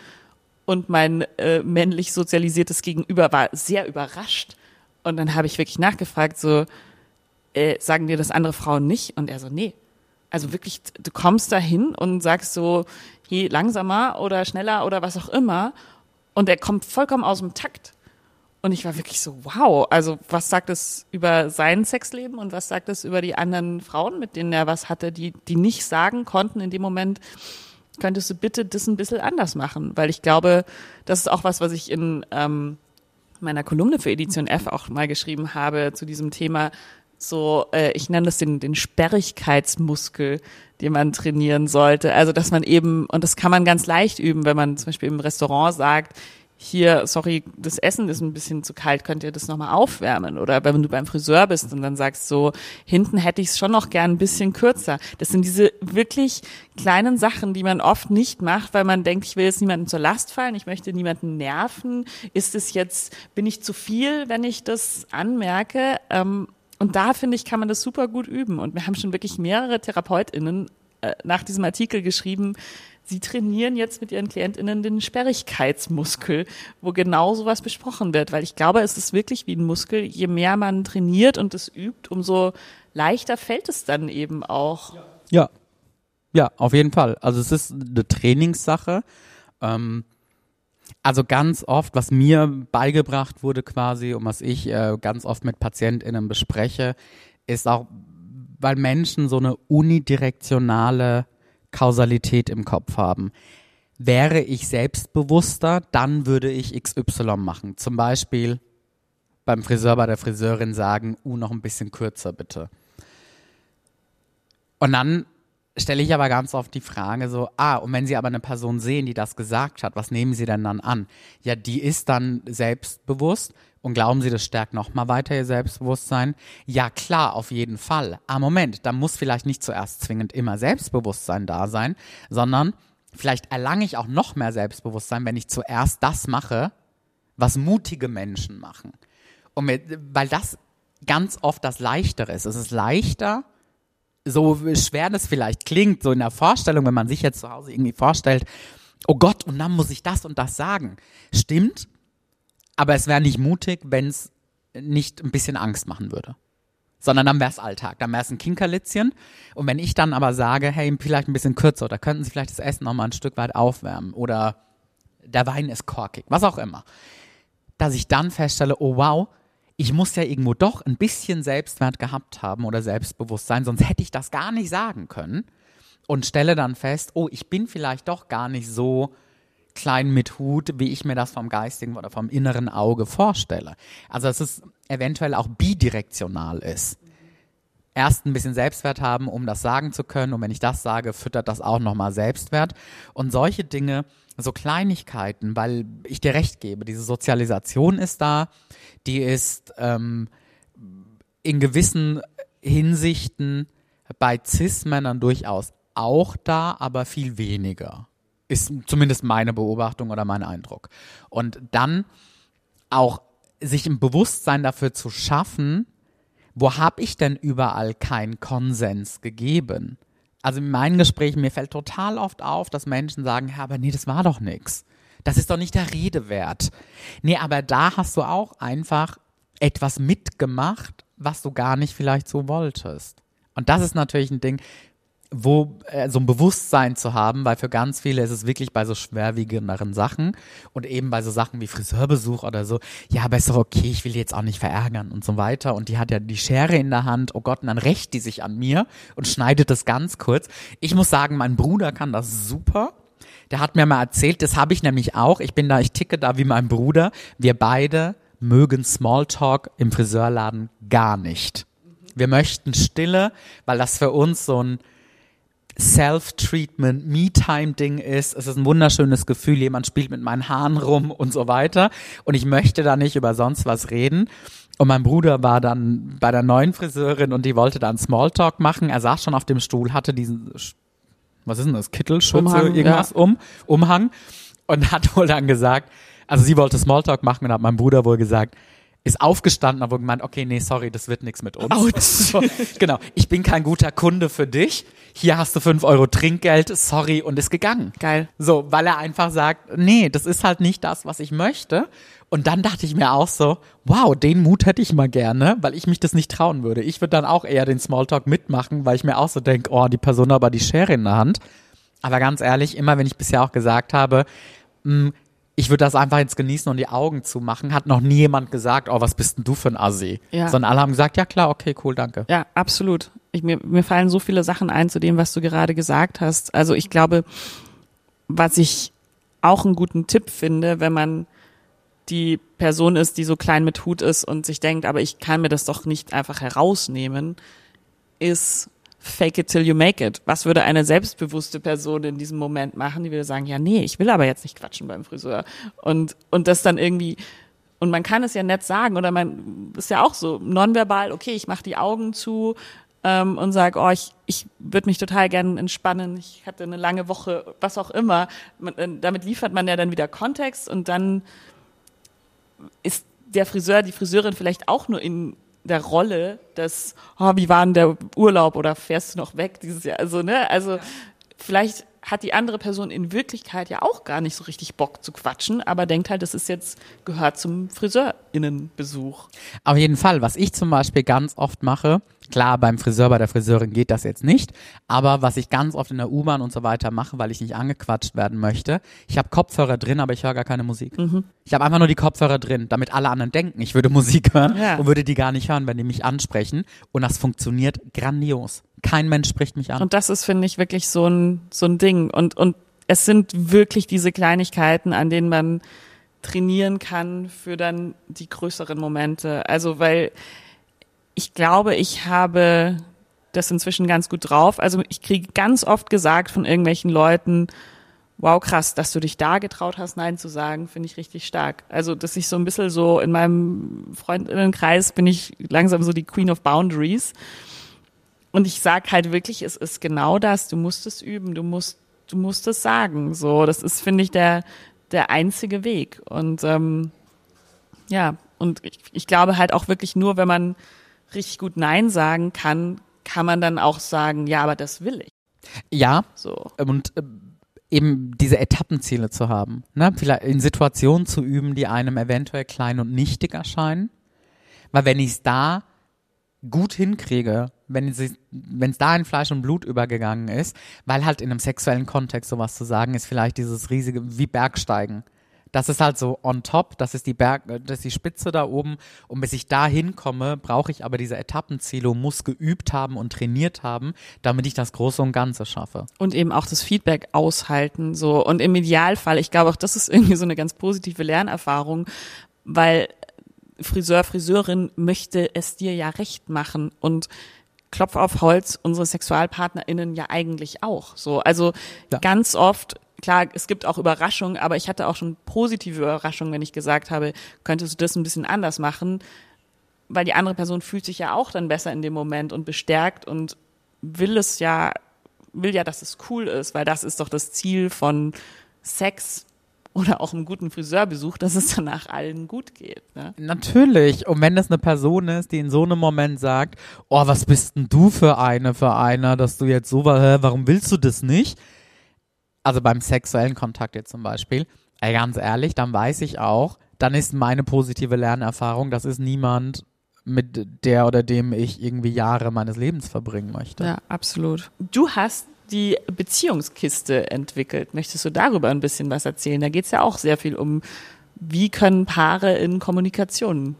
und mein äh, männlich sozialisiertes Gegenüber war sehr überrascht. Und dann habe ich wirklich nachgefragt, so, äh, sagen dir das andere Frauen nicht? Und er so, nee. Also wirklich, du kommst dahin und sagst so, hey, langsamer oder schneller oder was auch immer. Und er kommt vollkommen aus dem Takt. Und ich war wirklich so, wow, also was sagt es über sein Sexleben und was sagt es über die anderen Frauen, mit denen er was hatte, die, die nicht sagen konnten in dem Moment, könntest du bitte das ein bisschen anders machen? Weil ich glaube, das ist auch was, was ich in ähm, meiner Kolumne für Edition F auch mal geschrieben habe zu diesem Thema, so, äh, ich nenne das den, den Sperrigkeitsmuskel, den man trainieren sollte. Also, dass man eben, und das kann man ganz leicht üben, wenn man zum Beispiel im Restaurant sagt, hier, sorry, das Essen ist ein bisschen zu kalt, könnt ihr das nochmal aufwärmen? Oder wenn du beim Friseur bist und dann sagst so, hinten hätte ich es schon noch gern ein bisschen kürzer. Das sind diese wirklich kleinen Sachen, die man oft nicht macht, weil man denkt, ich will jetzt niemanden zur Last fallen, ich möchte niemanden nerven. Ist es jetzt, bin ich zu viel, wenn ich das anmerke? Ähm, und da finde ich, kann man das super gut üben. Und wir haben schon wirklich mehrere TherapeutInnen äh, nach diesem Artikel geschrieben, sie trainieren jetzt mit ihren KlientInnen den Sperrigkeitsmuskel, wo genau sowas besprochen wird. Weil ich glaube, es ist wirklich wie ein Muskel. Je mehr man trainiert und es übt, umso leichter fällt es dann eben auch. Ja. Ja, auf jeden Fall. Also es ist eine Trainingssache. Ähm, also ganz oft, was mir beigebracht wurde quasi und was ich äh, ganz oft mit PatientInnen bespreche, ist auch, weil Menschen so eine unidirektionale Kausalität im Kopf haben. Wäre ich selbstbewusster, dann würde ich XY machen. Zum Beispiel beim Friseur, bei der Friseurin sagen, uh, noch ein bisschen kürzer bitte. Und dann stelle ich aber ganz oft die Frage so, ah, und wenn Sie aber eine Person sehen, die das gesagt hat, was nehmen Sie denn dann an? Ja, die ist dann selbstbewusst und glauben Sie, das stärkt nochmal weiter Ihr Selbstbewusstsein? Ja, klar, auf jeden Fall. Ah, Moment, da muss vielleicht nicht zuerst zwingend immer Selbstbewusstsein da sein, sondern vielleicht erlange ich auch noch mehr Selbstbewusstsein, wenn ich zuerst das mache, was mutige Menschen machen. Und mit, weil das ganz oft das Leichtere ist. Es ist leichter, so schwer das vielleicht klingt, so in der Vorstellung, wenn man sich jetzt zu Hause irgendwie vorstellt, oh Gott, und dann muss ich das und das sagen. Stimmt, aber es wäre nicht mutig, wenn es nicht ein bisschen Angst machen würde. Sondern dann wäre es Alltag, dann wäre es ein Kinkerlitzchen. Und wenn ich dann aber sage, hey, vielleicht ein bisschen kürzer, oder könnten Sie vielleicht das Essen noch mal ein Stück weit aufwärmen oder der Wein ist korkig, was auch immer, dass ich dann feststelle, oh wow, ich muss ja irgendwo doch ein bisschen Selbstwert gehabt haben oder Selbstbewusstsein, sonst hätte ich das gar nicht sagen können und stelle dann fest, oh, ich bin vielleicht doch gar nicht so klein mit Hut, wie ich mir das vom geistigen oder vom inneren Auge vorstelle. Also dass es eventuell auch bidirektional ist. Erst ein bisschen Selbstwert haben, um das sagen zu können. Und wenn ich das sage, füttert das auch nochmal Selbstwert. Und solche Dinge, so Kleinigkeiten, weil ich dir recht gebe, diese Sozialisation ist da, die ist ähm, in gewissen Hinsichten bei Cis-Männern durchaus auch da, aber viel weniger. Ist zumindest meine Beobachtung oder mein Eindruck. Und dann auch sich ein Bewusstsein dafür zu schaffen, wo habe ich denn überall keinen Konsens gegeben? Also in meinen Gesprächen, mir fällt total oft auf, dass Menschen sagen, ja, aber nee, das war doch nix. Das ist doch nicht der Rede wert. Nee, aber da hast du auch einfach etwas mitgemacht, was du gar nicht vielleicht so wolltest. Und das ist natürlich ein Ding, wo äh, so ein Bewusstsein zu haben, weil für ganz viele ist es wirklich bei so schwerwiegenderen Sachen und eben bei so Sachen wie Friseurbesuch oder so, ja, aber ist doch okay, ich will jetzt auch nicht verärgern und so weiter und die hat ja die Schere in der Hand, oh Gott, und dann rächt die sich an mir und schneidet das ganz kurz. Ich muss sagen, mein Bruder kann das super. Der hat mir mal erzählt, das habe ich nämlich auch. Ich bin da, ich ticke da wie mein Bruder. Wir beide mögen Smalltalk im Friseurladen gar nicht. Wir möchten Stille, weil das für uns so ein Self-Treatment, Me-Time-Ding ist. Es ist ein wunderschönes Gefühl, jemand spielt mit meinen Haaren rum und so weiter. Und ich möchte da nicht über sonst was reden. Und mein Bruder war dann bei der neuen Friseurin und die wollte dann Smalltalk machen. Er saß schon auf dem Stuhl, hatte diesen, was ist denn das, Kittelschutze, Umhang, irgendwas ja. um, Umhang. Und hat wohl dann gesagt, also sie wollte Smalltalk machen und hat mein Bruder wohl gesagt, ist aufgestanden, aber gemeint, okay, nee, sorry, das wird nichts mit uns. So, genau, ich bin kein guter Kunde für dich. Hier hast du fünf Euro Trinkgeld, sorry, und ist gegangen. Geil. So, weil er einfach sagt, nee, das ist halt nicht das, was ich möchte. Und dann dachte ich mir auch so, wow, den Mut hätte ich mal gerne, weil ich mich das nicht trauen würde. Ich würde dann auch eher den Smalltalk mitmachen, weil ich mir auch so denke, oh, die Person hat aber die Schere in der Hand. Aber ganz ehrlich, immer wenn ich bisher auch gesagt habe, mh, mm, ich würde das einfach jetzt genießen und die Augen zumachen, hat noch nie jemand gesagt, oh, was bist denn du für ein Assi? Ja. Sondern alle haben gesagt, ja klar, okay, cool, danke. Ja, absolut. Ich, mir, mir fallen so viele Sachen ein zu dem, was du gerade gesagt hast. Also ich glaube, was ich auch einen guten Tipp finde, wenn man die Person ist, die so klein mit Hut ist und sich denkt, aber ich kann mir das doch nicht einfach herausnehmen, ist fake it till you make it. Was würde eine selbstbewusste Person in diesem Moment machen? Die würde sagen, ja, nee, ich will aber jetzt nicht quatschen beim Friseur. Und, und das dann irgendwie, und man kann es ja nett sagen, oder man ist ja auch so nonverbal, okay, ich mache die Augen zu ähm, und sage, oh, ich, ich würde mich total gerne entspannen, ich hatte eine lange Woche, was auch immer. Man, äh, damit liefert man ja dann wieder Kontext und dann ist der Friseur, die Friseurin vielleicht auch nur in der Rolle des, oh, wie war denn der Urlaub oder fährst du noch weg dieses Jahr? Also, ne, also vielleicht hat die andere Person in Wirklichkeit ja auch gar nicht so richtig Bock zu quatschen, aber denkt halt, das ist jetzt, gehört zum Friseurinnenbesuch. Auf jeden Fall. Was ich zum Beispiel ganz oft mache, klar, beim Friseur, bei der Friseurin geht das jetzt nicht, aber was ich ganz oft in der U-Bahn und so weiter mache, weil ich nicht angequatscht werden möchte, ich habe Kopfhörer drin, aber ich höre gar keine Musik. Mhm. Ich habe einfach nur die Kopfhörer drin, damit alle anderen denken, ich würde Musik hören ja. und würde die gar nicht hören, wenn die mich ansprechen. Und das funktioniert grandios. Kein Mensch spricht mich an. Und das ist, finde ich, wirklich so ein, so ein Ding. Und, und es sind wirklich diese Kleinigkeiten, an denen man trainieren kann für dann die größeren Momente. Also, weil ich glaube, ich habe das inzwischen ganz gut drauf. Also ich kriege ganz oft gesagt von irgendwelchen Leuten, wow, krass, dass du dich da getraut hast, Nein zu sagen, finde ich richtig stark. Also, dass ich so ein bisschen so in meinem Freundinnenkreis bin ich langsam so die Queen of Boundaries. Und ich sag halt wirklich, es ist genau das. Du musst es üben, du musst, du musst es sagen. So, das ist, finde ich, der, der einzige Weg. Und ähm, ja, und ich, ich glaube halt auch wirklich nur, wenn man richtig gut Nein sagen kann, kann man dann auch sagen, ja, aber das will ich. Ja. So. Und äh, eben diese Etappenziele zu haben. Ne? Vielleicht in Situationen zu üben, die einem eventuell klein und nichtig erscheinen. Weil wenn ich es da gut hinkriege, wenn es da in Fleisch und Blut übergegangen ist, weil halt in einem sexuellen Kontext sowas zu sagen ist, vielleicht dieses riesige, wie Bergsteigen. Das ist halt so on top, das ist die Berg, das ist die Spitze da oben. Und bis ich da hinkomme, brauche ich aber diese Etappenziele und muss geübt haben und trainiert haben, damit ich das Große und Ganze schaffe. Und eben auch das Feedback aushalten, so. Und im Idealfall, ich glaube auch, das ist irgendwie so eine ganz positive Lernerfahrung, weil Friseur, Friseurin möchte es dir ja recht machen und Klopf auf Holz, unsere SexualpartnerInnen ja eigentlich auch. So, also ja. ganz oft, klar, es gibt auch Überraschungen, aber ich hatte auch schon positive Überraschungen, wenn ich gesagt habe, könntest du das ein bisschen anders machen, weil die andere Person fühlt sich ja auch dann besser in dem Moment und bestärkt und will es ja, will ja, dass es cool ist, weil das ist doch das Ziel von Sex oder auch einen guten Friseurbesuch, dass es danach allen gut geht. Ne? Natürlich. Und wenn das eine Person ist, die in so einem Moment sagt, oh, was bist denn du für eine, für einer, dass du jetzt so, warum willst du das nicht? Also beim sexuellen Kontakt jetzt zum Beispiel, ey, ganz ehrlich, dann weiß ich auch, dann ist meine positive Lernerfahrung, das ist niemand, mit der oder dem ich irgendwie Jahre meines Lebens verbringen möchte. Ja, absolut. Du hast die Beziehungskiste entwickelt. Möchtest du darüber ein bisschen was erzählen? Da geht es ja auch sehr viel um, wie können Paare in Kommunikation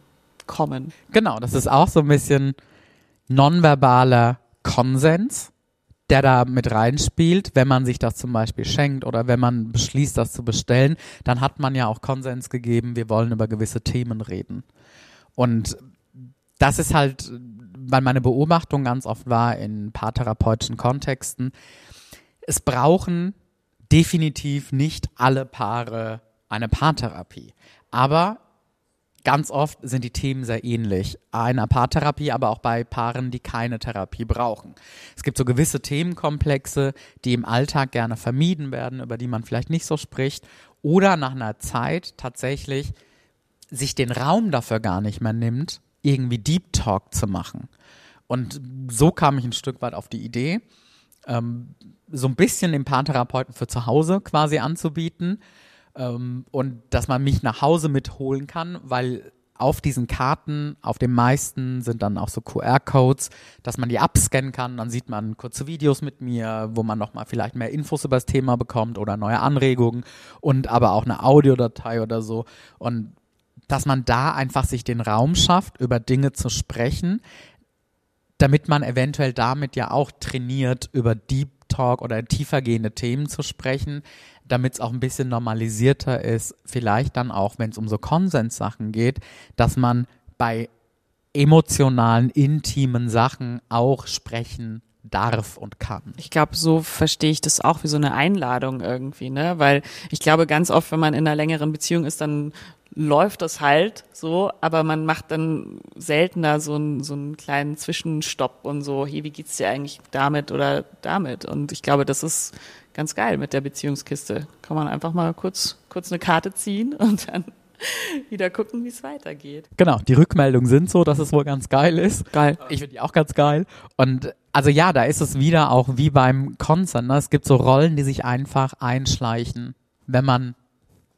kommen. Genau, das ist auch so ein bisschen nonverbaler Konsens, der da mit reinspielt. Wenn man sich das zum Beispiel schenkt oder wenn man beschließt, das zu bestellen, dann hat man ja auch Konsens gegeben, wir wollen über gewisse Themen reden. Und das ist halt, weil meine Beobachtung ganz oft war in paartherapeutischen Kontexten, es brauchen definitiv nicht alle Paare eine Paartherapie. Aber ganz oft sind die Themen sehr ähnlich. Einer Paartherapie, aber auch bei Paaren, die keine Therapie brauchen. Es gibt so gewisse Themenkomplexe, die im Alltag gerne vermieden werden, über die man vielleicht nicht so spricht. Oder nach einer Zeit tatsächlich sich den Raum dafür gar nicht mehr nimmt, irgendwie Deep Talk zu machen. Und so kam ich ein Stück weit auf die Idee, ähm, so ein bisschen den Paartherapeuten für zu Hause quasi anzubieten ähm, und dass man mich nach Hause mitholen kann, weil auf diesen Karten, auf den meisten sind dann auch so QR-Codes, dass man die abscannen kann. Dann sieht man kurze Videos mit mir, wo man nochmal vielleicht mehr Infos über das Thema bekommt oder neue Anregungen und aber auch eine Audiodatei oder so. Und dass man da einfach sich den Raum schafft, über Dinge zu sprechen, damit man eventuell damit ja auch trainiert, über Deep Talk oder tiefergehende Themen zu sprechen, damit es auch ein bisschen normalisierter ist, vielleicht dann auch, wenn es um so Konsenssachen geht, dass man bei emotionalen, intimen Sachen auch sprechen darf und kann. Ich glaube, so verstehe ich das auch wie so eine Einladung irgendwie, ne? Weil ich glaube, ganz oft, wenn man in einer längeren Beziehung ist, dann läuft das halt so, aber man macht dann seltener so einen, so einen kleinen Zwischenstopp und so, hey, wie geht's dir eigentlich damit oder damit? Und ich glaube, das ist ganz geil mit der Beziehungskiste. Kann man einfach mal kurz, kurz eine Karte ziehen und dann wieder gucken, wie es weitergeht. Genau, die Rückmeldungen sind so, dass es wohl ganz geil ist. Geil. Ich finde die auch ganz geil. Und also ja, da ist es wieder auch wie beim Konzern. Ne? Es gibt so Rollen, die sich einfach einschleichen, wenn man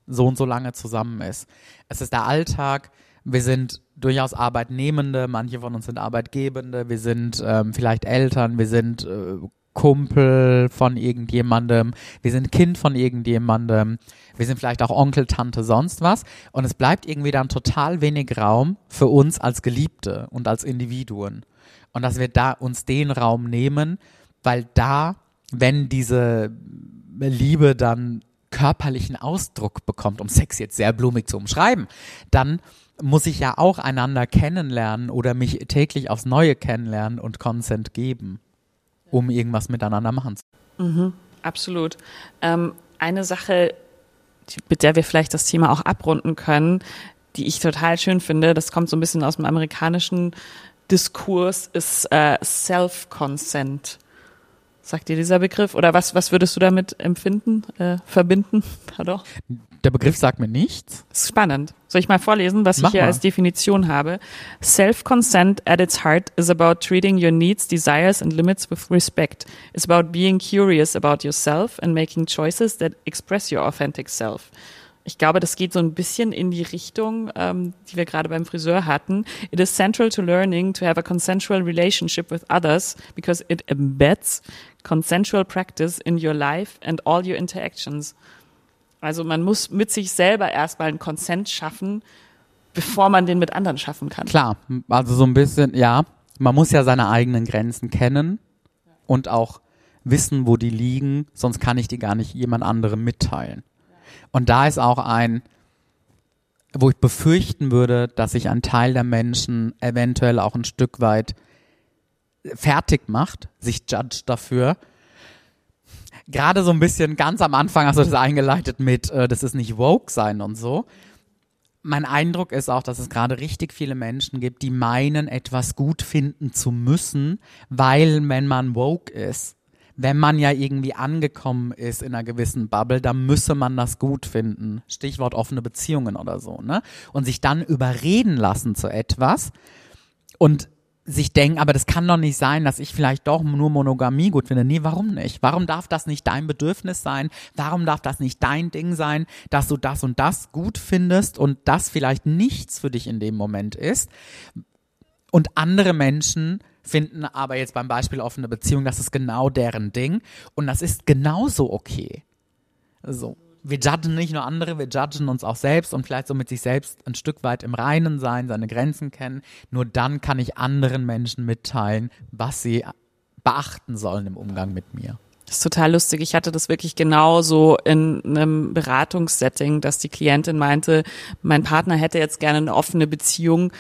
so und so lange zusammen ist. Es ist der Alltag. Wir sind durchaus Arbeitnehmende, manche von uns sind Arbeitgebende, wir sind ähm, vielleicht Eltern, wir sind äh, Kumpel von irgendjemandem, wir sind Kind von irgendjemandem, wir sind vielleicht auch Onkel, Tante, sonst was. Und es bleibt irgendwie dann total wenig Raum für uns als Geliebte und als Individuen. Und dass wir da uns den Raum nehmen, weil da, wenn diese Liebe dann körperlichen Ausdruck bekommt, um Sex jetzt sehr blumig zu umschreiben, dann muss ich ja auch einander kennenlernen oder mich täglich aufs Neue kennenlernen und Consent geben, um irgendwas miteinander machen zu können. Mhm, absolut. Ähm, eine Sache, mit der wir vielleicht das Thema auch abrunden können, die ich total schön finde, das kommt so ein bisschen aus dem amerikanischen Diskurs, ist äh, Self-Consent. Sagt dir dieser Begriff oder was, was würdest du damit empfinden, äh, verbinden? Pardon? Der Begriff sagt mir nichts. Spannend. Soll ich mal vorlesen, was Mach ich hier mal. als Definition habe? Self-consent at its heart is about treating your needs, desires and limits with respect. It's about being curious about yourself and making choices that express your authentic self. Ich glaube, das geht so ein bisschen in die Richtung, ähm, die wir gerade beim Friseur hatten. It is central to learning to have a consensual relationship with others because it embeds consensual practice in your life and all your interactions. Also man muss mit sich selber erstmal einen Konsent schaffen, bevor man den mit anderen schaffen kann. Klar, also so ein bisschen, ja, man muss ja seine eigenen Grenzen kennen und auch wissen, wo die liegen, sonst kann ich die gar nicht jemand anderem mitteilen. Und da ist auch ein, wo ich befürchten würde, dass sich ein Teil der Menschen eventuell auch ein Stück weit fertig macht, sich judgt dafür. Gerade so ein bisschen ganz am Anfang hast du das eingeleitet mit, äh, das ist nicht woke sein und so. Mein Eindruck ist auch, dass es gerade richtig viele Menschen gibt, die meinen, etwas gut finden zu müssen, weil wenn man woke ist, wenn man ja irgendwie angekommen ist in einer gewissen Bubble, dann müsse man das gut finden. Stichwort offene Beziehungen oder so, ne? Und sich dann überreden lassen zu etwas und sich denken, aber das kann doch nicht sein, dass ich vielleicht doch nur Monogamie gut finde. Nee, warum nicht? Warum darf das nicht dein Bedürfnis sein? Warum darf das nicht dein Ding sein, dass du das und das gut findest und das vielleicht nichts für dich in dem Moment ist? Und andere Menschen finden aber jetzt beim Beispiel offene Beziehung, das ist genau deren Ding und das ist genauso okay. So. Wir judgen nicht nur andere, wir judgen uns auch selbst und vielleicht so mit sich selbst ein Stück weit im Reinen sein, seine Grenzen kennen. Nur dann kann ich anderen Menschen mitteilen, was sie beachten sollen im Umgang mit mir. Das ist total lustig. Ich hatte das wirklich genauso in einem Beratungssetting, dass die Klientin meinte, mein Partner hätte jetzt gerne eine offene Beziehung.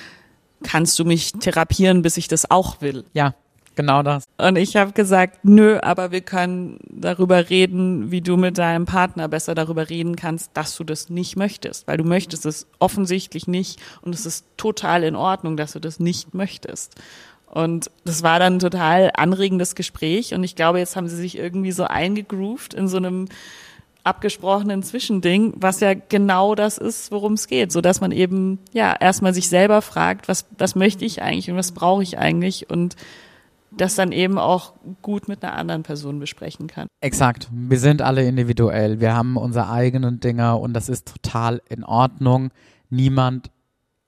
Kannst du mich therapieren, bis ich das auch will? Ja, genau das. Und ich habe gesagt, nö, aber wir können darüber reden, wie du mit deinem Partner besser darüber reden kannst, dass du das nicht möchtest, weil du möchtest es offensichtlich nicht und es ist total in Ordnung, dass du das nicht möchtest. Und das war dann ein total anregendes Gespräch und ich glaube, jetzt haben sie sich irgendwie so eingegroovt in so einem abgesprochenen Zwischending, was ja genau das ist, worum es geht, so dass man eben ja erstmal sich selber fragt, was was möchte ich eigentlich und was brauche ich eigentlich und das dann eben auch gut mit einer anderen Person besprechen kann. Exakt. Wir sind alle individuell. Wir haben unsere eigenen Dinger und das ist total in Ordnung. Niemand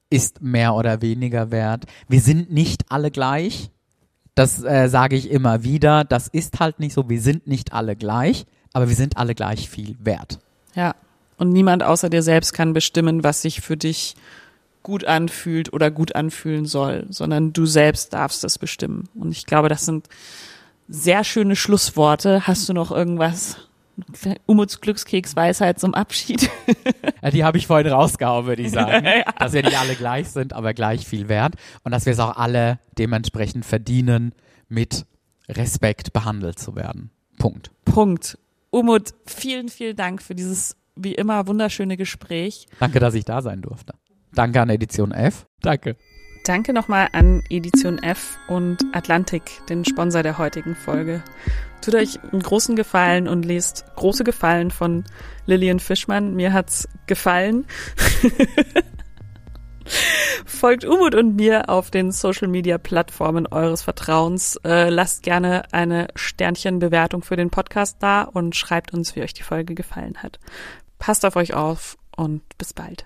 ist mehr oder weniger wert. Wir sind nicht alle gleich. Das äh, sage ich immer wieder. Das ist halt nicht so. Wir sind nicht alle gleich, aber wir sind alle gleich viel wert. Ja. Und niemand außer dir selbst kann bestimmen, was sich für dich gut anfühlt oder gut anfühlen soll, sondern du selbst darfst das bestimmen. Und ich glaube, das sind sehr schöne Schlussworte. Hast du noch irgendwas? Umuts Glückskeks Weisheit zum Abschied. Ja, die habe ich vorhin rausgehauen, würde ich sagen. Dass wir nicht alle gleich sind, aber gleich viel wert. Und dass wir es auch alle dementsprechend verdienen, mit Respekt behandelt zu werden. Punkt. Punkt. Umut, vielen, vielen Dank für dieses wie immer wunderschöne Gespräch. Danke, dass ich da sein durfte. Danke an Edition F. Danke. Danke nochmal an Edition F und Atlantik, den Sponsor der heutigen Folge. Tut euch einen großen Gefallen und lest große Gefallen von Lillian Fischmann. Mir hat's gefallen. Folgt Umut und mir auf den Social Media Plattformen eures Vertrauens. Äh, lasst gerne eine Sternchenbewertung für den Podcast da und schreibt uns, wie euch die Folge gefallen hat. Passt auf euch auf und bis bald.